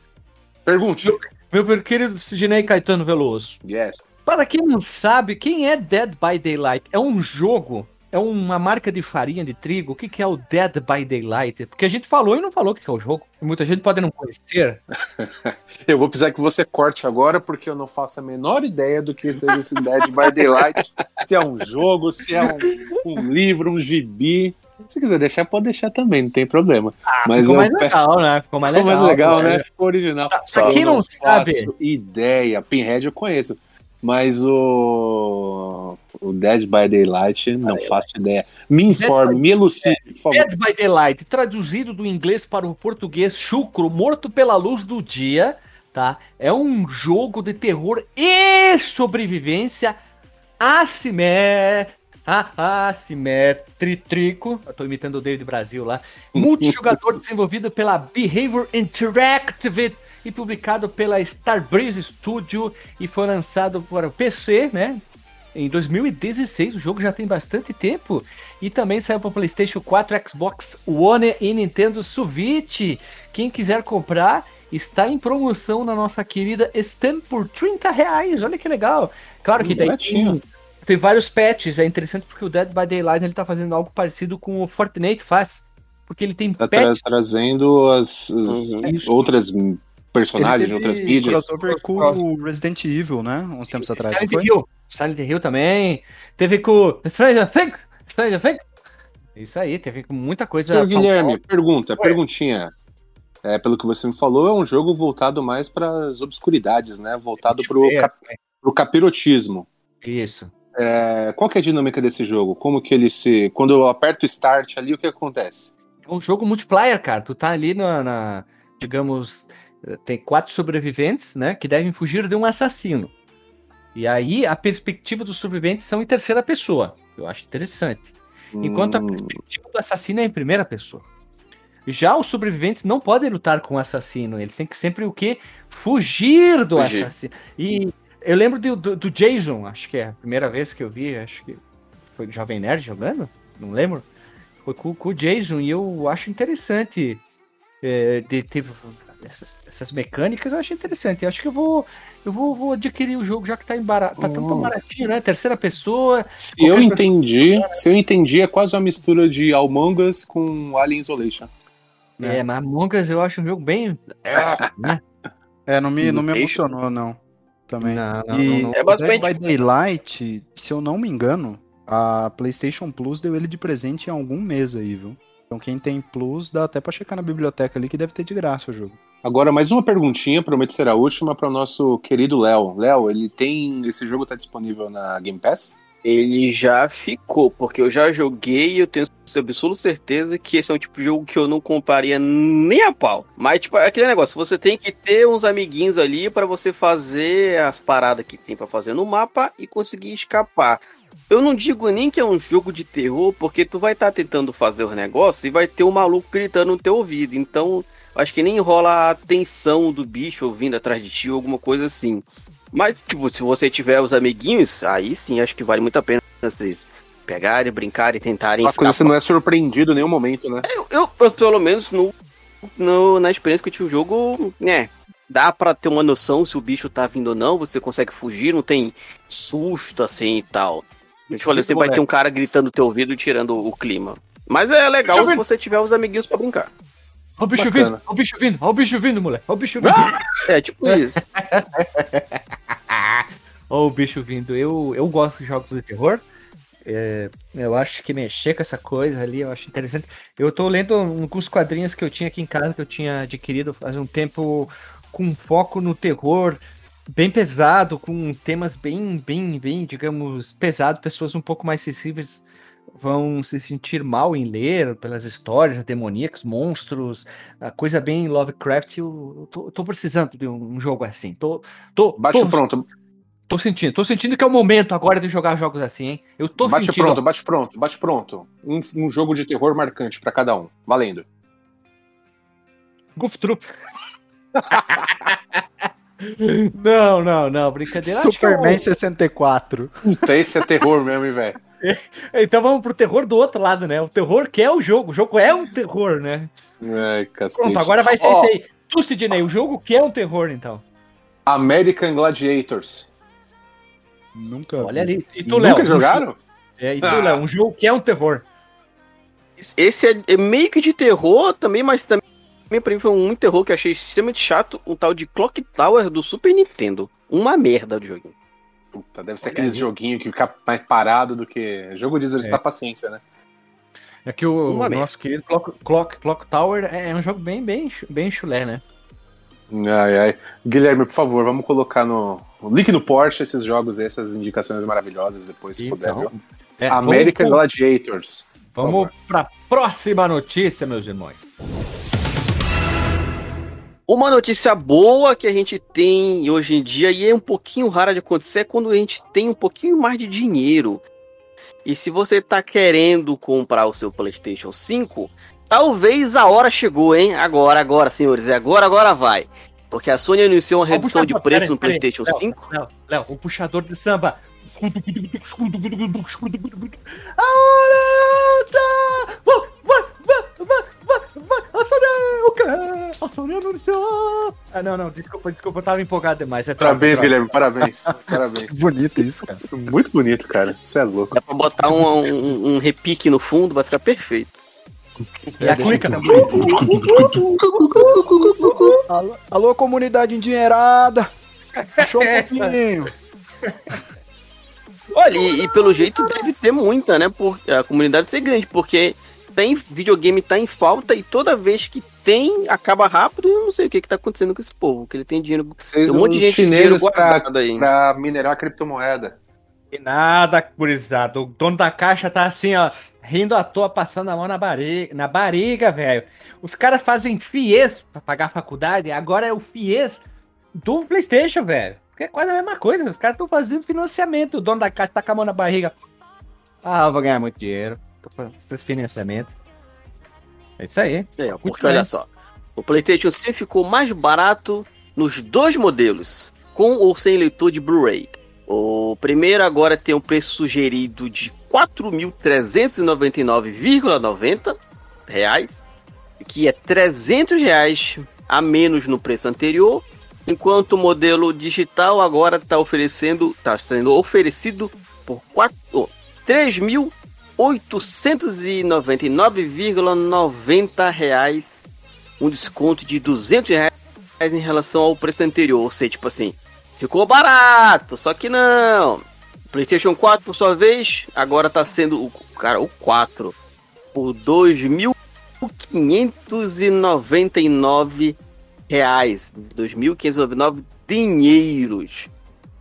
Pergunte. Meu, meu querido Sidney Caetano Veloso. Yes. Para quem não sabe, quem é Dead by Daylight? É um jogo é uma marca de farinha de trigo? O que, que é o Dead by Daylight? Porque a gente falou e não falou o que é o jogo. Muita gente pode não conhecer. eu vou precisar que você corte agora, porque eu não faço a menor ideia do que seja esse Dead by Daylight. se é um jogo, se é um, um livro, um gibi. Se quiser deixar, pode deixar também, não tem problema. Ah, Mas ficou mais legal, né? Ficou mais ficou legal, mais legal né? Ficou original. Pra, pra quem não, não sabe. Ideia. Pinhead eu conheço. Mas o, o Dead by Daylight, não faço ideia. Me informe, me elucide, por favor. Dead by Daylight, traduzido do inglês para o português, chucro, morto pela luz do dia, tá? É um jogo de terror e sobrevivência assimétrico. Ah, assimétrico. Eu tô imitando o David Brasil lá. Multijogador desenvolvido pela Behavior Interactive e publicado pela Starbreeze Studio e foi lançado para o PC, né? Em 2016, o jogo já tem bastante tempo. E também saiu para PlayStation 4, Xbox One e Nintendo Switch. Quem quiser comprar, está em promoção na nossa querida Steam por 30 reais. Olha que legal. Claro que daí tem, tem, vários patches. É interessante porque o Dead by Daylight ele tá fazendo algo parecido com o Fortnite faz. Porque ele tem tá patches. Tra trazendo as, as uhum. outras personagens de outras mídias. com o Resident Evil, né? Uns tempos atrás. Silent Hill. Silent Hill também. Teve com Stranger Things. Stranger Things. Isso aí, teve muita coisa. Senhor Guilherme, pergunta, Oi. perguntinha. É, pelo que você me falou, é um jogo voltado mais para as obscuridades, né? Voltado para o cap capirotismo. Isso. É, qual que é a dinâmica desse jogo? Como que ele se. Quando eu aperto o start ali, o que acontece? É um jogo multiplayer, cara. Tu tá ali na, na digamos, tem quatro sobreviventes, né, que devem fugir de um assassino. E aí a perspectiva dos sobreviventes são em terceira pessoa. Eu acho interessante. Enquanto a hum. perspectiva do assassino é em primeira pessoa. Já os sobreviventes não podem lutar com o assassino. Eles têm que sempre o quê? Fugir do Fugir. assassino. E eu lembro do, do, do, Jason, acho que é a primeira vez que eu vi, acho que foi o Jovem Nerd jogando, não lembro. Foi com, com o Jason e eu acho interessante é, de ter essas, essas mecânicas eu achei interessante. Eu acho que eu vou, eu vou, vou adquirir o jogo já que tá, em barato, tá tão baratinho, né? Terceira pessoa. Se eu entendi, pessoa... se eu entendi, é quase uma mistura de Among Us com Alien Isolation. É, é mas Among Us eu acho um jogo bem. né? É, não me, não me emocionou, não. Também. Não, não, e não, não. É basicamente. Dead by Daylight, se eu não me engano, a PlayStation Plus deu ele de presente em algum mês aí, viu? Então quem tem Plus dá até para checar na biblioteca ali que deve ter de graça o jogo. Agora, mais uma perguntinha, prometo ser a última, para o nosso querido Léo. Léo, ele tem. Esse jogo tá disponível na Game Pass? Ele já ficou, porque eu já joguei e eu tenho absoluta certeza que esse é um tipo de jogo que eu não compraria nem a pau. Mas, tipo, é aquele negócio, você tem que ter uns amiguinhos ali para você fazer as paradas que tem para fazer no mapa e conseguir escapar. Eu não digo nem que é um jogo de terror, porque tu vai estar tá tentando fazer os negócios e vai ter um maluco gritando no teu ouvido. Então, acho que nem rola a tensão do bicho ouvindo atrás de ti ou alguma coisa assim. Mas, tipo, se você tiver os amiguinhos, aí sim, acho que vale muito a pena vocês pegarem, brincarem, tentarem. Uma coisa você não é surpreendido em nenhum momento, né? Eu, eu, eu pelo menos, no, no, na experiência que eu tive o jogo, né, dá para ter uma noção se o bicho tá vindo ou não, você consegue fugir, não tem susto assim e tal. Eu te falei, você vai ter um cara gritando no teu ouvido tirando o clima. Mas é legal se você tiver os amiguinhos pra brincar. Ó o bicho Bacana. vindo, ó o bicho vindo, ó o bicho vindo, moleque, ó o bicho vindo. É, tipo isso. ó o bicho vindo. Eu, eu gosto de jogos de terror. É, eu acho que mexer com essa coisa ali, eu acho interessante. Eu tô lendo alguns quadrinhos que eu tinha aqui em casa, que eu tinha adquirido faz um tempo, com foco no terror, bem pesado, com temas bem, bem, bem, digamos, pesado, pessoas um pouco mais sensíveis vão se sentir mal em ler pelas histórias demoníacas, monstros, a coisa bem Lovecraft. Eu tô, tô precisando de um, jogo assim. Tô, tô, bate tô, pronto. Tô sentindo, tô sentindo que é o momento agora de jogar jogos assim, hein? Eu tô bate sentindo. Bate pronto, bate pronto, bate pronto. Um, um jogo de terror marcante para cada um. Valendo. Goof Troop. Não, não, não, brincadeira. Superman é 64. Puta, esse é terror mesmo, velho. então vamos pro terror do outro lado, né? O terror que é o jogo. O jogo é um terror, né? Ai, cacete. Pronto, agora vai ser oh. aí. Tu, Sidney, o jogo que é um terror, então? American Gladiators. Nunca. Olha ali. E tu, Léo? Nunca jogaram? É, e tu, ah. Léo, um jogo que é um terror. Esse é, é meio que de terror também, mas também pra mim foi um terror que eu achei extremamente chato, um tal de Clock Tower do Super Nintendo. Uma merda de joguinho. Puta, deve ser aquele joguinho que fica mais parado do que. Jogo de exercitar é. paciência, né? É que o, o nosso querido Clock, Clock, Clock Tower é um jogo bem, bem, bem chulé, né? Ai, ai. Guilherme, por favor, vamos colocar no, no link no Porsche esses jogos essas indicações maravilhosas depois, se então, puder, viu? É, American vamos, Gladiators. Vamos para a próxima notícia, meus irmãos. Uma notícia boa que a gente tem hoje em dia e é um pouquinho rara de acontecer é quando a gente tem um pouquinho mais de dinheiro. E se você está querendo comprar o seu PlayStation 5, talvez a hora chegou, hein? Agora, agora, senhores, é agora, agora vai. Porque a Sony anunciou uma redução de preço no PlayStation 5. Léo, Léo, o puxador de samba a Sony anunciou! Ah, não, não, desculpa, desculpa, eu tava empolgado demais. É parabéns, Guilherme, parabéns. parabéns. bonito isso, cara. Muito bonito, cara. Você é louco. Dá pra botar um, um, um repique no fundo, vai ficar perfeito. É, a clica. alô, alô, comunidade endinheirada. Puxou um pouquinho. Olha, e, e, pelo jeito deve ter muita, né? Por, a comunidade ser grande, porque tem videogame tá em falta e toda vez que tem, acaba rápido e eu não sei o que, que tá acontecendo com esse povo, que ele tem dinheiro. Vocês, tem um monte de gente chineses pra, aí. pra minerar criptomoeda. E nada, gurizada. O dono da caixa tá assim, ó, rindo à toa, passando a mão na barriga, na barriga, velho. Os caras fazem FIES pra pagar a faculdade, agora é o FIES do PlayStation, velho. Porque é quase a mesma coisa. Os caras estão fazendo financiamento. O dono da casa tá com a mão na barriga. Ah, eu vou ganhar muito dinheiro. Tô fazendo financiamento. É isso aí. É, porque olha só. O PlayStation 5 ficou mais barato nos dois modelos, com ou sem leitor de Blu-ray. O primeiro agora tem um preço sugerido de 4.399,90 reais, que é 300 reais a menos no preço anterior enquanto o modelo digital agora está oferecendo, está sendo oferecido por oh, 3.899,90 reais, um desconto de 200 reais em relação ao preço anterior, ou seja, tipo assim, ficou barato, só que não. PlayStation 4, por sua vez, agora está sendo o cara o 4 por 2.599 reais, 2.599 dinheiros.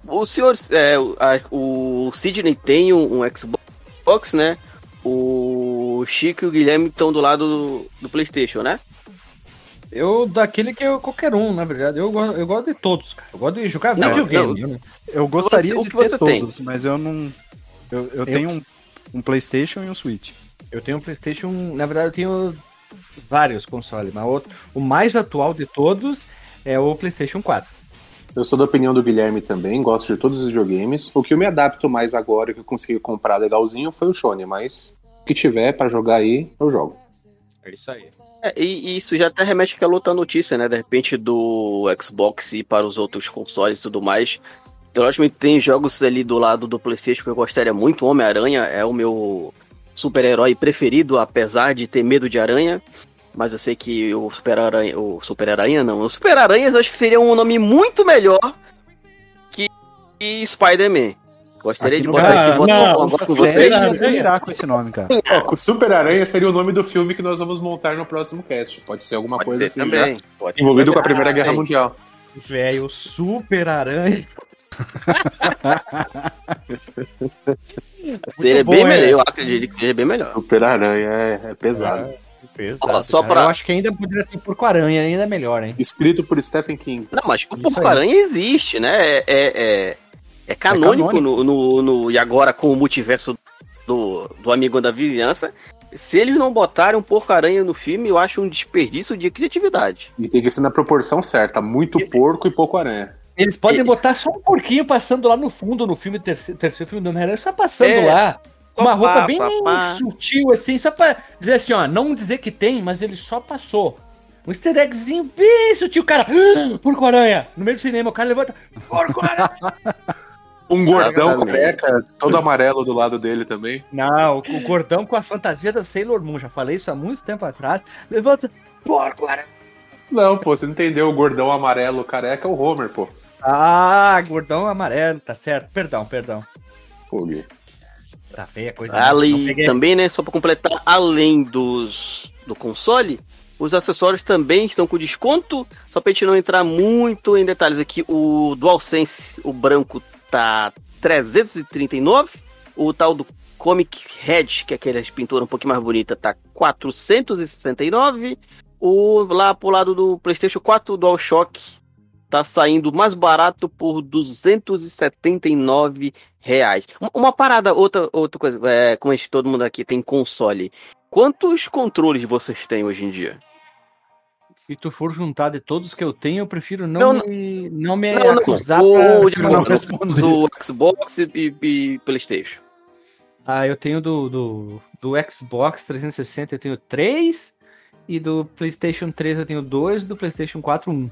O senhor, é, a, o Sidney tem um, um, Xbox, né? O Chico e o Guilherme estão do lado do, do, PlayStation, né? Eu, daquele que eu qualquer um, na verdade. Eu, eu gosto de todos, cara. Eu gosto de jogar não, videogame. Não, eu gostaria o de ter todos, tem? mas eu não. Eu, eu, eu tenho um, um PlayStation e um Switch. Eu tenho um PlayStation, na verdade, eu tenho vários consoles, mas outro, o mais atual de todos é o PlayStation 4. Eu sou da opinião do Guilherme também, gosto de todos os videogames. O que eu me adapto mais agora, que eu consegui comprar legalzinho, foi o Shone, mas o que tiver para jogar aí, eu jogo. É isso aí. É, e, isso já até remete àquela outra notícia, né? De repente do Xbox e para os outros consoles e tudo mais. Logicamente tem jogos ali do lado do Playstation que eu gostaria muito. Homem-Aranha é o meu super-herói preferido, apesar de ter medo de aranha. Mas eu sei que o Super-Aranha. O Super-Aranha não. O Super-Aranhas acho que seria um nome muito melhor que, Spider-Man. Gostaria Aqui de botar esse votação agora com vocês. Eu com esse nome, cara. o Super-Aranha seria o nome do filme que nós vamos montar no próximo cast. Pode ser alguma Pode coisa ser assim. Também. envolvido também. com a Primeira ah, Guerra Mundial. Velho, Super-Aranha. Seria bom, bem é. melhor, eu acredito que seria bem melhor. Super-Aranha é, é, pesado. É, pesado. só pra... Eu acho que ainda poderia ser Porco-Aranha, ainda é melhor, hein? Escrito por Stephen King. Não, mas o Porco-Aranha existe, né? É, é, é canônico, é canônico. No, no, no, e agora com o multiverso do, do Amigo da Vizinhança. Se eles não botarem um porco-aranha no filme, eu acho um desperdício de criatividade. E tem que ser na proporção certa: muito porco e pouco aranha. Eles podem botar só um porquinho passando lá no fundo no filme, terceiro, terceiro filme do Homem-Aranha, só passando é. lá. Uma roupa bem sutil, assim, só pra dizer assim, ó, não dizer que tem, mas ele só passou. Um easter eggzinho bem sutil, cara. Porco-aranha! No meio do cinema, o cara levanta. Porco-aranha! Um gordão careca, todo amarelo do lado dele também. Não, o, gordão com a fantasia da Sailor Moon, já falei isso há muito tempo atrás. Levanta, porco-aranha! Não, pô, você não entendeu o gordão amarelo careca é o Homer, pô. Ah, gordão amarelo, tá certo. Perdão, perdão. Pô, Gui. Tá feia a coisa. Ali, também, né, só pra completar, além dos do console, os acessórios também estão com desconto. Só pra gente não entrar muito em detalhes aqui, o DualSense, o branco, 339. O tal do Comic Head, que é aquela pintura um pouquinho mais bonita, tá 469. O lá pro lado do PlayStation 4 DualShock tá saindo mais barato por 279 reais. Uma parada, outra, outra coisa, é, como todo mundo aqui tem console. Quantos controles vocês têm hoje em dia? Se tu for juntar de todos que eu tenho, eu prefiro não, não me, não me não, acusar não. O, pra... não, não o Xbox e, e, Playstation. Ah, eu tenho do, do, do Xbox 360 eu tenho três e do Playstation 3 eu tenho dois, do Playstation 4 um.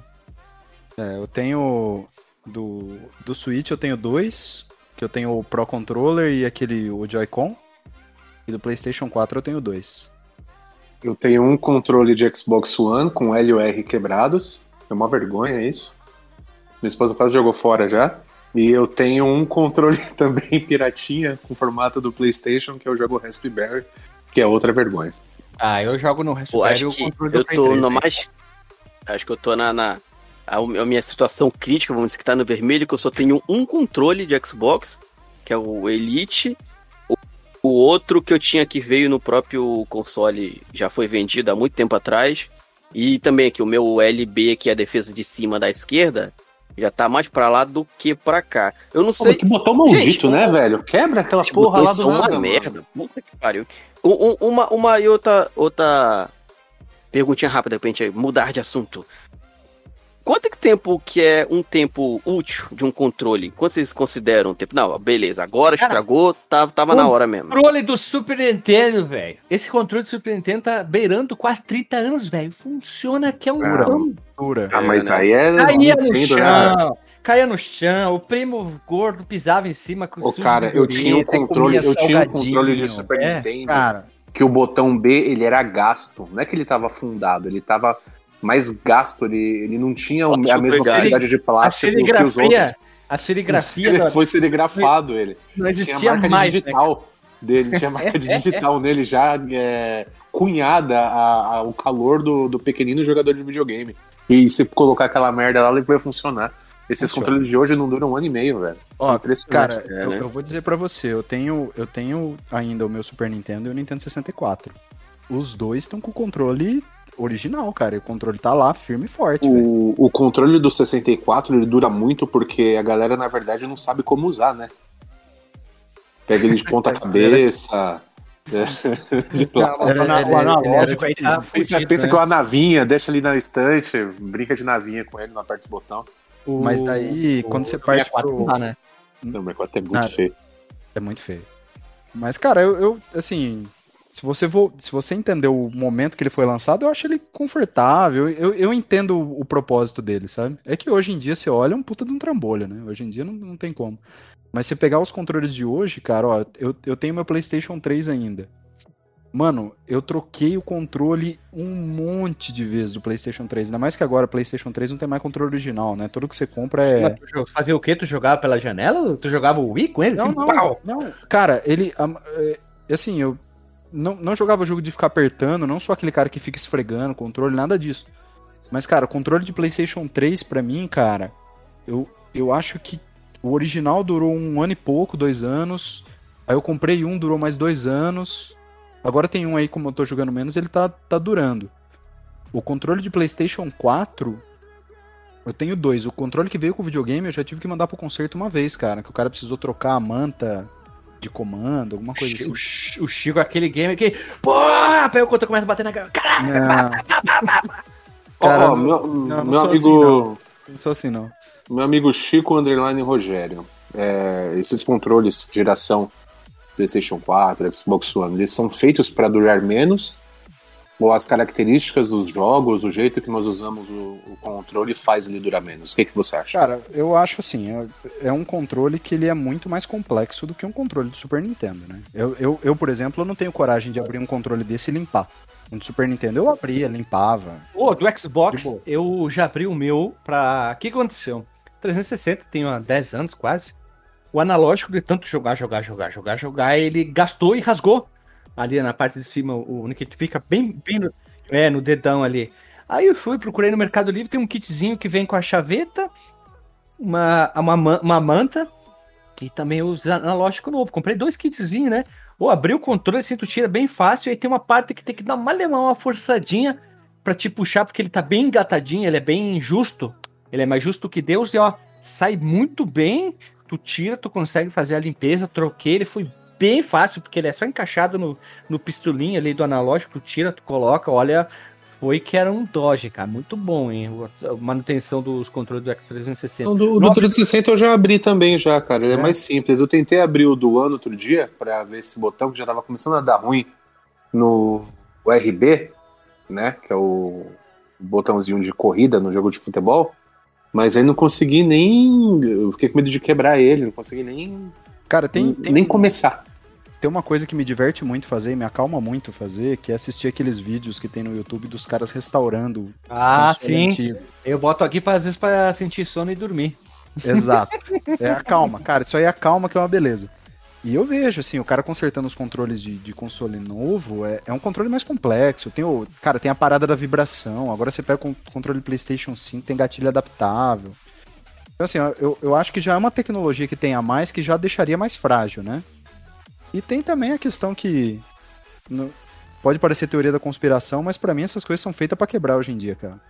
É, eu tenho do, do Switch eu tenho dois, que eu tenho o Pro Controller e aquele o Joy-Con. E do PlayStation 4 eu tenho dois. Eu tenho um controle de Xbox One com L e R quebrados. É uma vergonha isso. Minha esposa quase jogou fora já. E eu tenho um controle também piratinha com formato do PlayStation, que eu jogo Raspberry, que é outra vergonha. Ah, eu jogo no Raspberry Pô, acho que eu tô 3, no né? mais. Acho que eu tô na, na a, a, minha situação crítica, vamos dizer que tá no vermelho, que eu só tenho um controle de Xbox, que é o Elite, o outro que eu tinha que veio no próprio console já foi vendido há muito tempo atrás. E também aqui o meu LB, que é a defesa de cima da esquerda, já tá mais pra lá do que pra cá. Eu não sei. que botão maldito, Gente, né, velho? Quebra aquela porra lá do uma nada, merda. Puta que pariu. Um, uma, uma e outra, outra perguntinha rápida pra gente mudar de assunto. Quanto tempo que é um tempo útil de um controle? Quanto vocês consideram um tempo? Não, beleza, agora Cara, estragou, tava, tava na hora mesmo. Controle do Super Nintendo, velho. Esse controle do Super Nintendo tá beirando quase 30 anos, velho. Funciona que é um é, dura. Ah, mas é, né? aí é. Caía no né? chão. Caía no chão, o primo gordo pisava em cima com o cara, eu tinha um controle, eu tinha um controle de Super é, Nintendo. Cara. Que o botão B, ele era gasto. Não é que ele tava afundado, ele tava mais gasto, ele, ele não tinha a mesma quantidade de plástico que os outros. A serigrafia. Foi serigrafado ele. Não existia tinha marca mais, né, digital né? dele, tinha marca de digital nele já é, cunhada ao calor do, do pequenino jogador de videogame. E se colocar aquela merda lá, ele vai funcionar. Esses Funciona. controles de hoje não duram um ano e meio, velho. Ó, cara, é, eu, né? eu, vou dizer para você, eu tenho, eu tenho ainda o meu Super Nintendo e o Nintendo 64. Os dois estão com o controle original, cara. E o controle tá lá, firme e forte. O, o controle do 64 ele dura muito porque a galera, na verdade, não sabe como usar, né? Pega ele de ponta cabeça. Pensa, pensa que é uma navinha, deixa ali na estante, brinca de navinha com ele, não aperta esse botão. O... Mas daí, quando você parte pro... Tá, né? Não, o 64 é muito ah, feio. É muito feio. Mas, cara, eu, eu assim, se você, vo, se você entendeu o momento que ele foi lançado, eu acho ele confortável. Eu, eu entendo o, o, propósito dele, sabe? É que hoje em dia você olha é um puta de um trambolho, né? Hoje em dia não, não tem como. Mas se pegar os controles de hoje, cara, ó, eu, eu tenho meu PlayStation 3 ainda. Mano, eu troquei o controle um monte de vezes do PlayStation 3. Ainda mais que agora o PlayStation 3 não tem mais controle original, né? Tudo que você compra é. Fazia o quê? Tu jogava pela janela? Tu jogava o Wii com ele? Não, tipo, não, não. Cara, ele. É, assim, eu não, não jogava jogo de ficar apertando, não sou aquele cara que fica esfregando controle, nada disso. Mas, cara, o controle de PlayStation 3, pra mim, cara, eu, eu acho que o original durou um ano e pouco, dois anos. Aí eu comprei um, durou mais dois anos. Agora tem um aí, como eu tô jogando menos, ele tá, tá durando. O controle de PlayStation 4, eu tenho dois. O controle que veio com o videogame, eu já tive que mandar pro conserto uma vez, cara. Que o cara precisou trocar a manta de comando, alguma coisa o, assim. O, Chico, aquele game que. Porra! Pega quando começa a bater na. Caraca! Cara, oh, meu, não, meu amigo. Assim, não. não sou assim, não. Meu amigo Chico Underline Rogério. É, esses controles, geração PlayStation 4, Xbox One, eles são feitos para durar menos? Ou as características dos jogos, o jeito que nós usamos o, o controle faz ele durar menos? O que, que você acha? Cara, eu acho assim, é, é, um controle que ele é muito mais complexo do que um controle do Super Nintendo, né? Eu, eu, eu, por exemplo, eu não tenho coragem de abrir um controle desse e limpar. Um Super Nintendo eu abria, limpava. Ô, oh, do Xbox, eu já abri o meu pra... O que aconteceu? 360 tem há 10 anos quase. O analógico de tanto jogar, jogar, jogar, jogar, jogar, ele gastou e rasgou ali na parte de cima, o que fica bem, bem no, é, no dedão ali. Aí eu fui, procurei no Mercado Livre, tem um kitzinho que vem com a chaveta, uma, uma, uma manta e também o analógico novo. Comprei dois kitzinhos, né? Ou abri o controle, assim, tu tira bem fácil, aí tem uma parte que tem que dar uma alemão, uma forçadinha pra te puxar, porque ele tá bem engatadinho, ele é bem justo. Ele é mais justo que Deus, e ó, sai muito bem, tu tira, tu consegue fazer a limpeza, troquei, ele foi bem fácil, porque ele é só encaixado no, no pistolinho ali do analógico, tu tira, tu coloca, olha, foi que era um Doge, cara, muito bom, hein, a manutenção dos controles do X360. O do, do 360 eu já abri também já, cara, ele é. é. mais simples, eu tentei abrir o do ano outro dia, para ver esse botão que já tava começando a dar ruim no RB, né, que é o botãozinho de corrida no jogo de futebol, mas aí não consegui nem. Eu fiquei com medo de quebrar ele, não consegui nem. Cara, tem. tem nem começar tem uma coisa que me diverte muito fazer, me acalma muito fazer, que é assistir aqueles vídeos que tem no YouTube dos caras restaurando. Ah, sim. Antigo. Eu boto aqui para às vezes para sentir sono e dormir. Exato. É a calma, cara. Isso aí é a calma que é uma beleza. E eu vejo, assim, o cara consertando os controles de, de console novo é, é, um controle mais complexo. Tem o, cara, tem a parada da vibração. Agora você pega o controle PlayStation 5, tem gatilho adaptável. Então, assim, eu, eu acho que já é uma tecnologia que tem a mais que já deixaria mais frágil, né? E tem também a questão que. No, pode parecer teoria da conspiração, mas para mim essas coisas são feitas para quebrar hoje em dia, cara.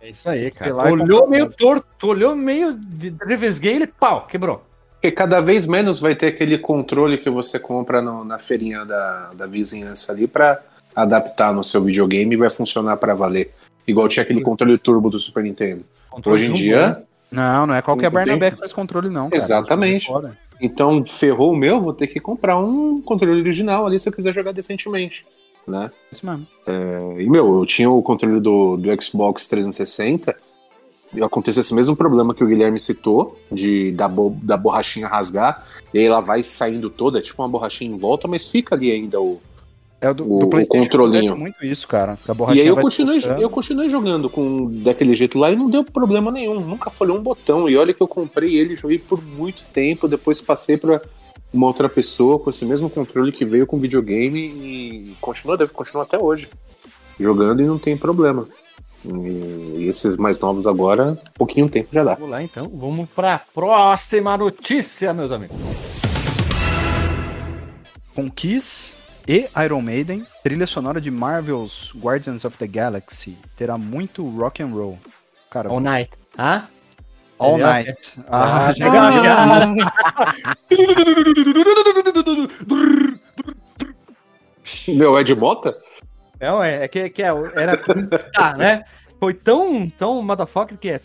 É isso aí, cara. Tu olhou meio torto, olhou meio de revesguei ele, pau, quebrou. Porque cada vez menos vai ter aquele controle que você compra no, na feirinha da, da vizinhança ali para adaptar no seu videogame e vai funcionar para valer. Igual tinha aquele controle turbo do Super Nintendo. Controle Hoje em dia. Né? Não, não é qualquer Barnaback que faz controle, não. Cara. Exatamente. Então, ferrou o meu, vou ter que comprar um controle original ali se eu quiser jogar decentemente. Né? Isso mesmo. É, e, meu, eu tinha o controle do, do Xbox 360 e aconteceu esse mesmo problema que o Guilherme citou, de da, bo, da borrachinha rasgar, e aí ela vai saindo toda, é tipo uma borrachinha em volta, mas fica ali ainda o, é o do, o, do PlayStation o controlinho. muito isso, cara. e aí eu continuei, eu continuei jogando com daquele jeito lá e não deu problema nenhum. Nunca falhou um botão. E olha que eu comprei ele, joguei por muito tempo. Depois passei para uma outra pessoa com esse mesmo controle que veio com videogame e continua, deve continuar até hoje. Jogando e não tem problema. E esses mais novos agora, pouquinho tempo já dá. Vamos lá então, vamos para a próxima notícia, meus amigos. Com Kiss, e Iron Maiden, trilha sonora de Marvel's Guardians of the Galaxy, terá muito rock and roll. Cara, All Night. Hã? All Night. Ah, ah já. Meu, é de bota? Não, é, é que, que é, era. Tá, né? Foi tão, tão motherfucker que é.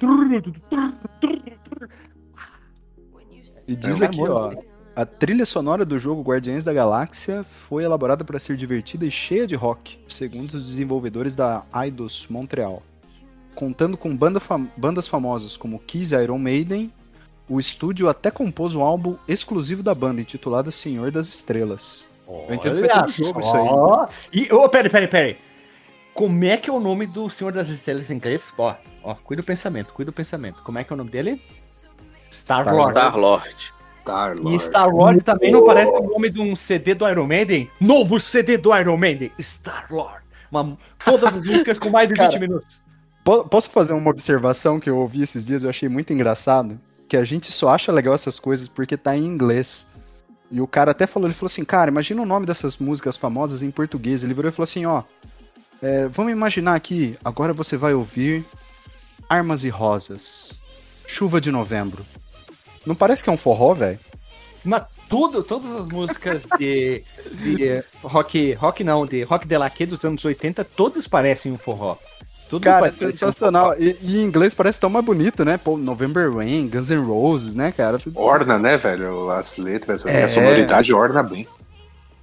E diz é, aqui, ó. A trilha sonora do jogo Guardiões da Galáxia foi elaborada para ser divertida e cheia de rock, segundo os desenvolvedores da Eidos Montreal. Contando com banda fam bandas famosas como Kiss e Iron Maiden, o estúdio até compôs um álbum exclusivo da banda, intitulado Senhor das Estrelas. Olha Eu entendo que vai ser um jogo isso aí. E, oh, peraí, peraí, peraí. Como é que é o nome do Senhor das Estrelas em inglês? Ó, ó, cuida do pensamento, cuida do pensamento. Como é que é o nome dele? Star-Lord. Star-Lord. Star Lord. E Star Wars também não parece o nome de um CD do Iron Maiden? Novo CD do Iron Maiden, Star Lord. Uma, todas as músicas com mais de Cara, 20 minutos. Posso fazer uma observação que eu ouvi esses dias, eu achei muito engraçado? Que a gente só acha legal essas coisas porque tá em inglês. E o cara até falou, ele falou assim, cara, imagina o nome dessas músicas famosas em português. Ele virou e falou assim, ó, é, vamos imaginar aqui, agora você vai ouvir Armas e Rosas, Chuva de Novembro. Não parece que é um forró, velho? Mas tudo, todas as músicas de, de rock, rock não, de rock de laque dos anos 80, todas parecem um forró. Tudo cara, é sensacional. Um e, e, em inglês parece tão mais bonito, né? Pô, November Rain, Guns N' Roses, né, cara? Orna, né, velho? As letras, é... a sonoridade orna bem.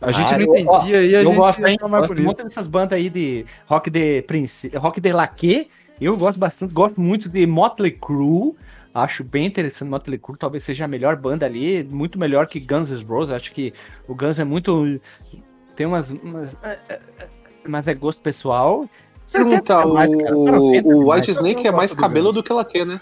A gente ah, não entendia e a eu gente gosto, hein? mais gosto muito dessas bandas aí de rock de prince, rock de laque. Eu gosto bastante, gosto muito de Motley Crue. Acho bem interessante Motley Crue, talvez seja a melhor banda ali, muito melhor que Guns N' Roses. Acho que o Guns é muito tem umas, umas é, é, é, mas é gosto pessoal. Pergunta, o, mais, o White Snake é mais cabelo do que laque, né?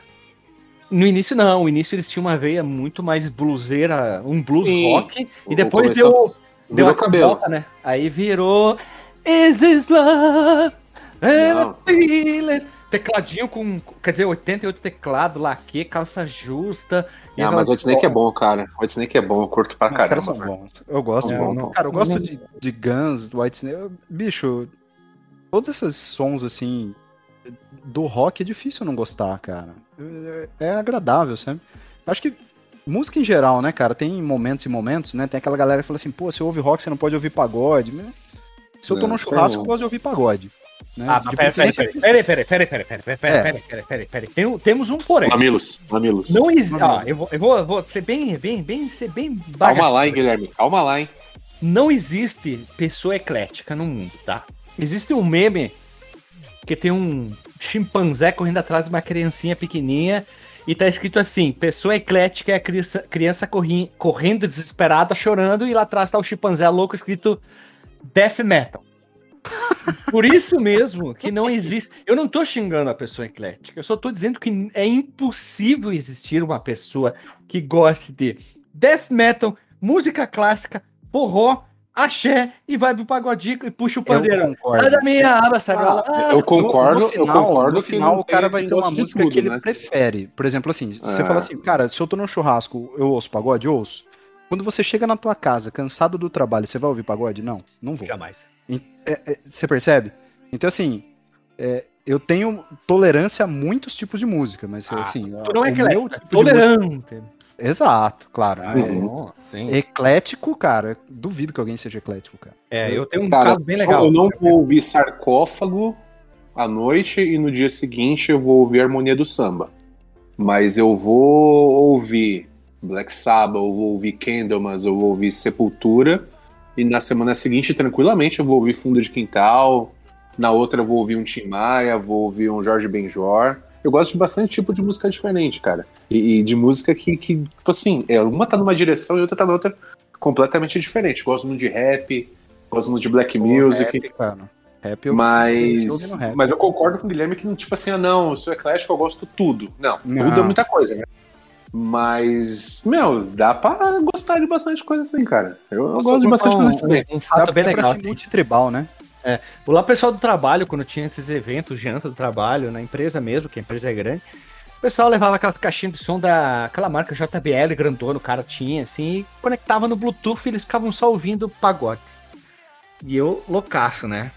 No início não, no início eles tinham uma veia muito mais bluseira, um blues Sim. rock, e depois deu, deu a cabelo. Volta, né? Aí virou Is this love? Tecladinho com, quer dizer, 88 teclado, laque, calça justa. Ah, mas o White Snake é bom, cara. O White Snake é bom, eu curto pra caramba. São bons. Eu gosto. É, bom, não, cara, eu gosto de, de Guns, White Snake. Bicho, todos esses sons assim do rock é difícil não gostar, cara. É, é agradável, sabe? Acho que música em geral, né, cara, tem momentos e momentos, né? Tem aquela galera que fala assim, pô, se ouve rock, você não pode ouvir pagode. Se eu tô no churrasco, eu gosto de ouvir pagode. Né? Ah, peraí, peraí, peraí, peraí, peraí, peraí, peraí, peraí, peraí, peraí, peraí, Tem, temos um porém. Mamilos, mamilos. Não existe. Ah, eu vou, eu vou, vou ser bem, bem, bem, ser bem Calma lá, hein, Guilherme. Calma lá, hein. Não existe pessoa eclética no mundo, tá? Existe um meme que tem um chimpanzé correndo atrás de uma criancinha pequenininha e tá escrito assim: pessoa eclética é a criança, criança corri, correndo desesperada, chorando, e lá atrás tá o chimpanzé louco escrito death metal. Por isso mesmo que não existe. Eu não tô xingando a pessoa eclética, eu só tô dizendo que é impossível existir uma pessoa que goste de death metal, música clássica, forró axé e vai pro pagodinho e puxa o pandeiro. Sai da minha aba, sabe? Ah, eu concordo, final, eu concordo no final o cara vai ter uma música tudo, que ele né? prefere. Por exemplo, assim, é. você fala assim, cara, se eu tô no churrasco, eu ouço pagode, eu ouço. Quando você chega na tua casa, cansado do trabalho, você vai ouvir pagode? Não, não vou. Jamais. É, é, você percebe? Então, assim, é, eu tenho tolerância a muitos tipos de música, mas ah, assim. Tu não é eclético, tipo tolerante. Exato, claro. Ah, é, eclético, cara, duvido que alguém seja eclético, cara. É, eu tenho um cara, caso bem legal. Eu não vou ouvir sarcófago à noite e no dia seguinte eu vou ouvir harmonia do samba. Mas eu vou ouvir Black Sabbath, eu vou ouvir Candlemas, eu vou ouvir Sepultura. E na semana seguinte, tranquilamente, eu vou ouvir Fundo de Quintal. Na outra, eu vou ouvir um Tim Maia, vou ouvir um Jorge Benjor eu gosto de bastante tipo de música diferente, cara. E, e, de música que, que, tipo assim, é, uma tá numa direção e outra tá na outra completamente diferente. Gosto muito de rap, gosto muito de black music. Rap, cara. Rap eu mas, rap. mas eu concordo com o Guilherme que, tipo assim, ah, não, eu sou eclético, eu gosto tudo. Não, não. tudo é muita coisa, né? Mas, meu, dá pra gostar de bastante coisa assim, cara. Eu, eu gosto de bastante coisa diferente. Um, um fato bem legal. Ser multitribal, né? É, lá o pessoal do trabalho, quando tinha esses eventos, janta do trabalho, na empresa mesmo, que a empresa é grande, o pessoal levava aquela caixinha de som da aquela marca JBL grandona, o cara tinha, assim, e conectava no Bluetooth e eles ficavam só ouvindo pagode. E eu, loucaço, né?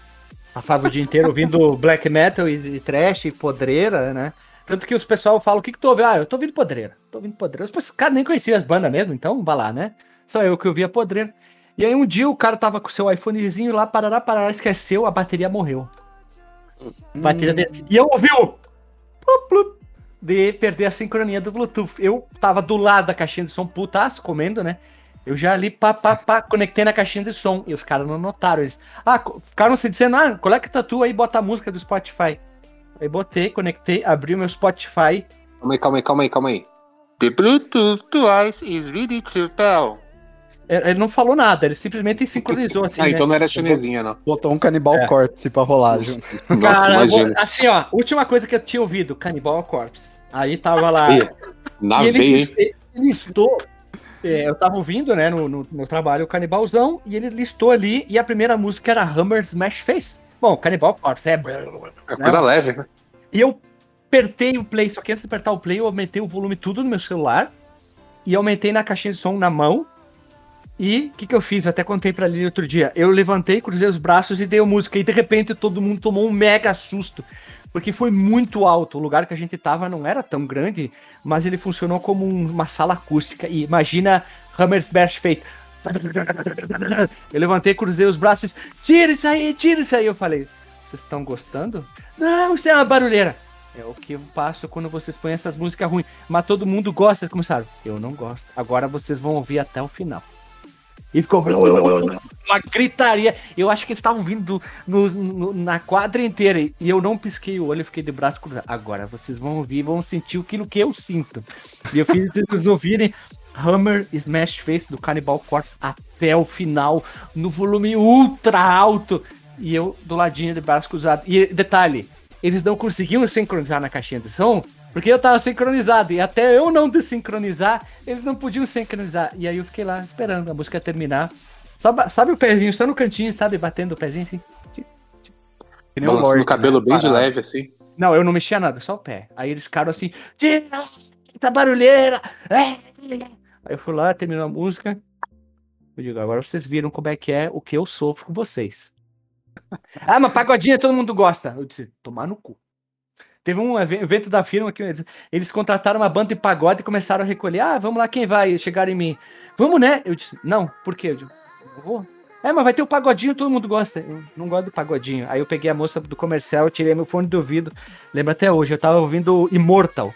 Passava o dia inteiro ouvindo black metal e, e trash e podreira, né? Tanto que os pessoal falam, o que que tu ouve? Ah, eu tô ouvindo podreira, tô ouvindo podreira. Os caras nem conheciam as bandas mesmo, então vai lá, né? Só eu que ouvia podreira. E aí um dia o cara tava com o seu iPhonezinho lá, parará, parará, esqueceu, a bateria morreu. Hum. Bateria de... E eu ouvi o... de perder a sincronia do Bluetooth. Eu tava do lado da caixinha de som, putaço, comendo, né? Eu já ali, pá, pá, pá, conectei na caixinha de som. E os caras não notaram. Eles, ah, ficaram se dizendo, ah, conecta tu aí, bota a música do Spotify. Aí botei, conectei, abri o meu Spotify. Calma aí, calma aí, calma aí, calma aí. The Bluetooth device is ready to tell. Ele não falou nada, ele simplesmente sincronizou assim. Ah, né? então não era chinesinha, não. Botou um canibal é. corpse pra rolar junto. Nossa, Cara, imagina. assim, ó, última coisa que eu tinha ouvido, canibal corpse. Aí tava lá. E, na e ele, veia, ele listou. É, eu tava ouvindo, né, no, no, no, trabalho, o Canibalzão, e ele listou ali, e a primeira música era Hammer Smash Face. Bom, Canibal Corpse é. É né? coisa leve, né? E eu apertei o play, só que antes de apertar o play, eu aumentei o volume tudo no meu celular, e aumentei na caixinha de som na mão, e o que, que eu fiz? Eu até contei pra Lili outro dia. Eu levantei, cruzei os braços e dei música. E de repente todo mundo tomou um mega susto. Porque foi muito alto. O lugar que a gente tava não era tão grande, mas ele funcionou como uma sala acústica. E imagina Hammersbash feito. Eu levantei, cruzei os braços. Tira isso aí, tira isso aí. Eu falei, vocês estão gostando? Não, isso é uma barulheira. É o que eu passo quando vocês põem essas músicas ruins. Mas todo mundo gosta, começaram. Eu não gosto. Agora vocês vão ouvir até o final. E ficou uma gritaria. Eu acho que eles estavam vindo no, no, na quadra inteira. E eu não pisquei o olho, fiquei de braço cruzado. Agora vocês vão ouvir, vão sentir aquilo que eu sinto. E eu fiz eles ouvirem Hammer Smash Face do Cannibal Corpse até o final, no volume ultra alto. E eu do ladinho de braço cruzado. E detalhe, eles não conseguiam sincronizar na caixinha de som porque eu tava sincronizado. E até eu não desincronizar, eles não podiam sincronizar. E aí eu fiquei lá esperando a música terminar. Sabe, sabe o pezinho só no cantinho, sabe? Batendo o pezinho assim. Que nem o Lorde, cabelo né? bem de leve, assim. Não, eu não mexia nada, só o pé. Aí eles ficaram assim, tira essa barulheira! É. Aí eu fui lá, terminou a música. Eu digo, agora vocês viram como é que é o que eu sofro com vocês. ah, mas pagodinha todo mundo gosta. Eu disse, tomar no cu. Teve um evento da firma que eles, eles, contrataram uma banda de pagode e começaram a recolher. Ah, vamos lá, quem vai? Chegaram em mim. Vamos, né? Eu disse, não, por quê? Eu disse, vou. É, mas vai ter o pagodinho, todo mundo gosta. Eu não gosto do pagodinho. Aí eu peguei a moça do comercial, tirei meu fone de ouvido. Lembra até hoje, eu tava ouvindo Immortal.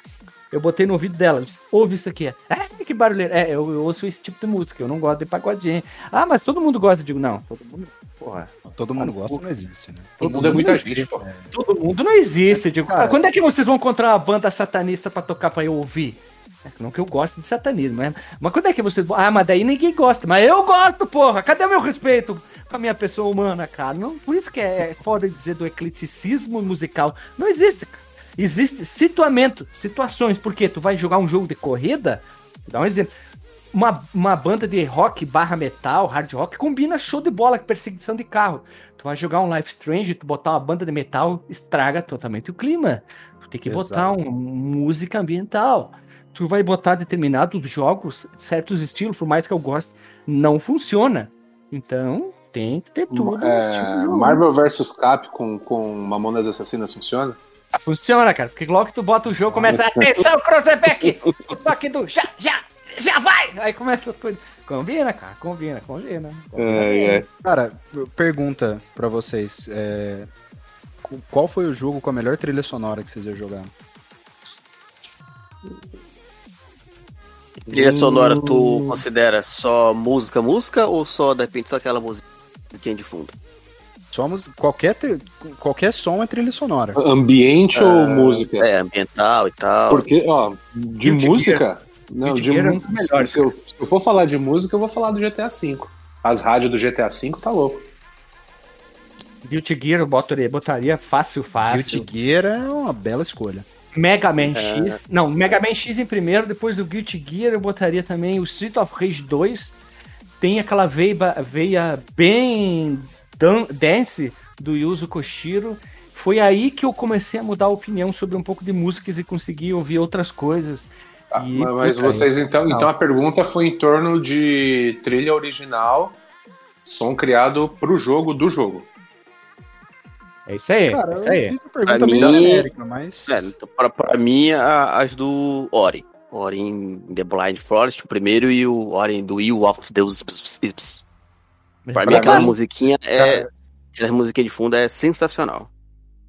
Eu botei no ouvido dela, disse, ouve isso aqui. É, que barulheiro. É, eu, eu, ouço esse tipo de música, eu não gosto de pagodinho. Ah, mas todo mundo gosta. Eu digo, não, todo mundo. Porra. Todo mundo gosta, não existe, né? Todo, todo mundo é muita gente, pô. É. Todo mundo não existe. digo, cara, quando é que vocês vão encontrar uma banda satanista pra tocar pra eu ouvir? É, não que eu gosto de satanismo, mas, mas quando é que vocês. Ah, mas daí ninguém gosta. Mas eu gosto, porra! Cadê o meu respeito com a minha pessoa humana, cara? Não, por isso que é foda dizer do ecleticismo musical. Não existe, cara. Existe situamento, situações, porque tu vai jogar um jogo de corrida, dá um exemplo. Uma, uma banda de rock barra metal, hard rock, combina show de bola com perseguição de carro. Tu vai jogar um Life Strange, tu botar uma banda de metal, estraga totalmente o clima. Tu tem que Exato. botar uma música ambiental. Tu vai botar determinados jogos, certos estilos, por mais que eu goste, não funciona. Então, tem que ter tudo. É, Marvel vs Capcom com Mamonas Assassinas funciona? Funciona, cara. Porque logo que tu bota o jogo, começa. Atenção, Crosseback! o toque do já, já, já vai! Aí começa as coisas. Combina, cara. Combina, combina. combina é, é. Cara, pergunta pra vocês. É... Qual foi o jogo com a melhor trilha sonora que vocês já jogaram? Trilha sonora, tu hum. considera só música, música ou só, de repente, só aquela musiquinha de fundo? Somos qualquer qualquer som é trilha sonora. Ambiente ou ah, música? É, ambiental e tal. Porque, ó, de música. Não, de é melhor. Se eu, se eu for falar de música, eu vou falar do GTA V. As rádios do GTA V tá louco. Guilty Gear eu botaria, botaria fácil, fácil. Guilty Gear é uma bela escolha. Mega Man é... X. Não, Mega Man X em primeiro, depois do Guilty Gear eu botaria também o Street of Rage 2. Tem aquela veia, veia bem Dan Dance do Yuzo Koshiro. Foi aí que eu comecei a mudar a opinião sobre um pouco de músicas e consegui ouvir outras coisas. Ah, mas vocês então, então a pergunta foi em torno de trilha original, som criado para o jogo do jogo. É isso aí. Cara, é isso aí. Eu fiz a pergunta pra mim, América, mas. É, então, pra, pra mim, as do Ori. Ori em The Blind Forest, o primeiro, e o Ori do Will of Deus. Pra mim, aquela musiquinha é. Aquela musiquinha de fundo é sensacional.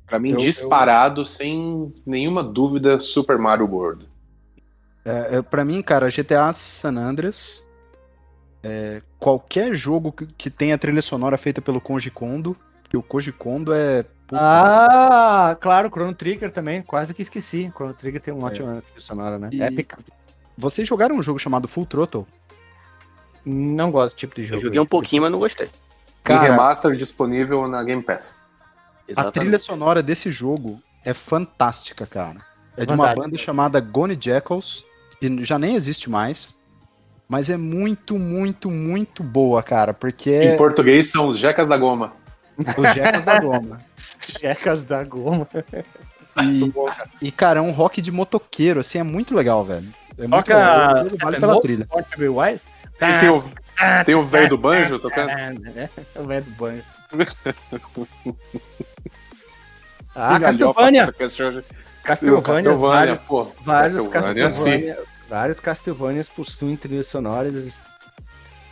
Pra mim, eu, disparado, eu... sem nenhuma dúvida, Super Mario World. É, é, pra mim, cara, GTA San Andreas. É, qualquer jogo que, que tenha trilha sonora feita pelo Koji Kondo, que o Koji Kondo é. Puta ah, claro, Chrono Trigger também, quase que esqueci. Chrono Trigger tem um é. ótimo trilha sonora, né? E... Épica. Vocês jogaram um jogo chamado Full Throttle? Não gosto desse tipo de jogo. Eu joguei um pouquinho, mas não gostei. Cara, remaster disponível na Game Pass. Exatamente. A trilha sonora desse jogo é fantástica, cara. É de uma banda chamada Gone Jackals, que já nem existe mais. Mas é muito, muito, muito boa, cara, porque. Em português são os Jecas da Goma. Os Jecas da Goma. Jecas da Goma. E, e, cara, é um rock de motoqueiro, assim, é muito legal, velho. É muito Toca... legal. Vale pela trilha. Tá. Tem o, tem o velho do banjo tocando? É, o velho do banjo. ah, Castlevania. Castlevania, vários, pô, vários Castlevania, Castlevania, vários Castlevanias possuem trilhas sonoras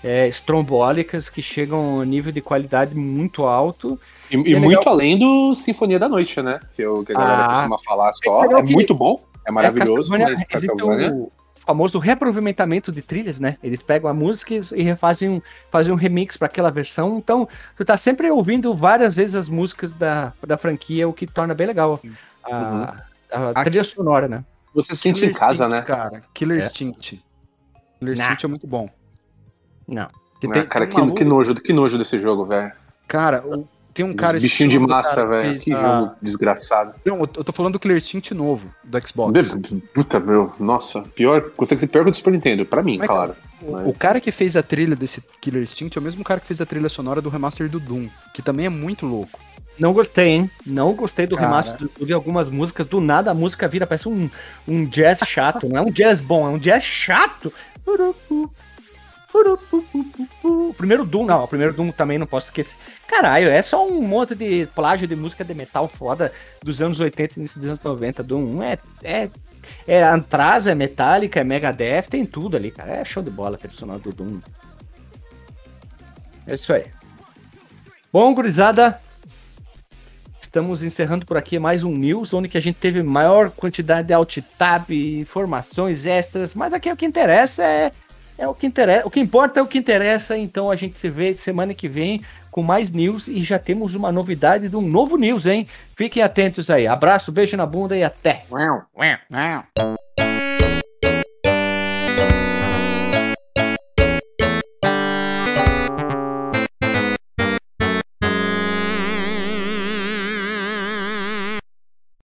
é, estrombólicas que chegam a nível de qualidade muito alto. E, e, é muito além do Sinfonia da Noite, né? Que, eu, que a galera ah, costuma falar só. É, é muito bom, é maravilhoso, é, mas Castlevania famoso reaproveitamento de trilhas, né? Eles pegam a música e refazem um, fazem um remix para aquela versão. Então, tu tá sempre ouvindo várias vezes as músicas da, da franquia, o que torna bem legal a, uhum. a, a trilha sonora, né? Você sente Killer em casa, Instinct, né? Cara, Killer é. Instinct. Killer nah. Instinct é muito bom. Não. Que tem, cara, tem que, que, nojo, que nojo desse jogo, velho. Cara, o, tem um cara. Bichinho de massa, velho. Que a... jogo desgraçado. Não, eu tô falando do Killer Instinct novo, do Xbox. Puta, meu, nossa. Pior, consegue ser pior que o do Super Nintendo, pra mim, Mas, claro. O, Mas... o, cara que fez a trilha desse Killer Instinct é o mesmo cara que fez a trilha sonora do remaster do Doom, que também é muito louco. Não gostei, hein? Não gostei do remaster do Doom. algumas músicas, do nada a música vira, parece um, um jazz chato. Não é um jazz bom, é um jazz chato. O primeiro Doom, não, o primeiro Doom também não posso esquecer. Caralho, é só um monte de plágio de música de metal foda dos anos 80 e início dos anos 90. Doom é, é, é Antraz, é Metallica, é Megadeth, tem tudo ali, cara. É show de bola tradicional do Doom. É isso aí. Bom, gurizada, estamos encerrando por aqui mais um news, onde que a gente teve maior quantidade de alt tab, informações extras, mas aqui o que interessa é é o que interessa. O que importa é o que interessa. Então a gente se vê semana que vem com mais news e já temos uma novidade de um novo news, hein? Fiquem atentos aí. Abraço, beijo na bunda e até.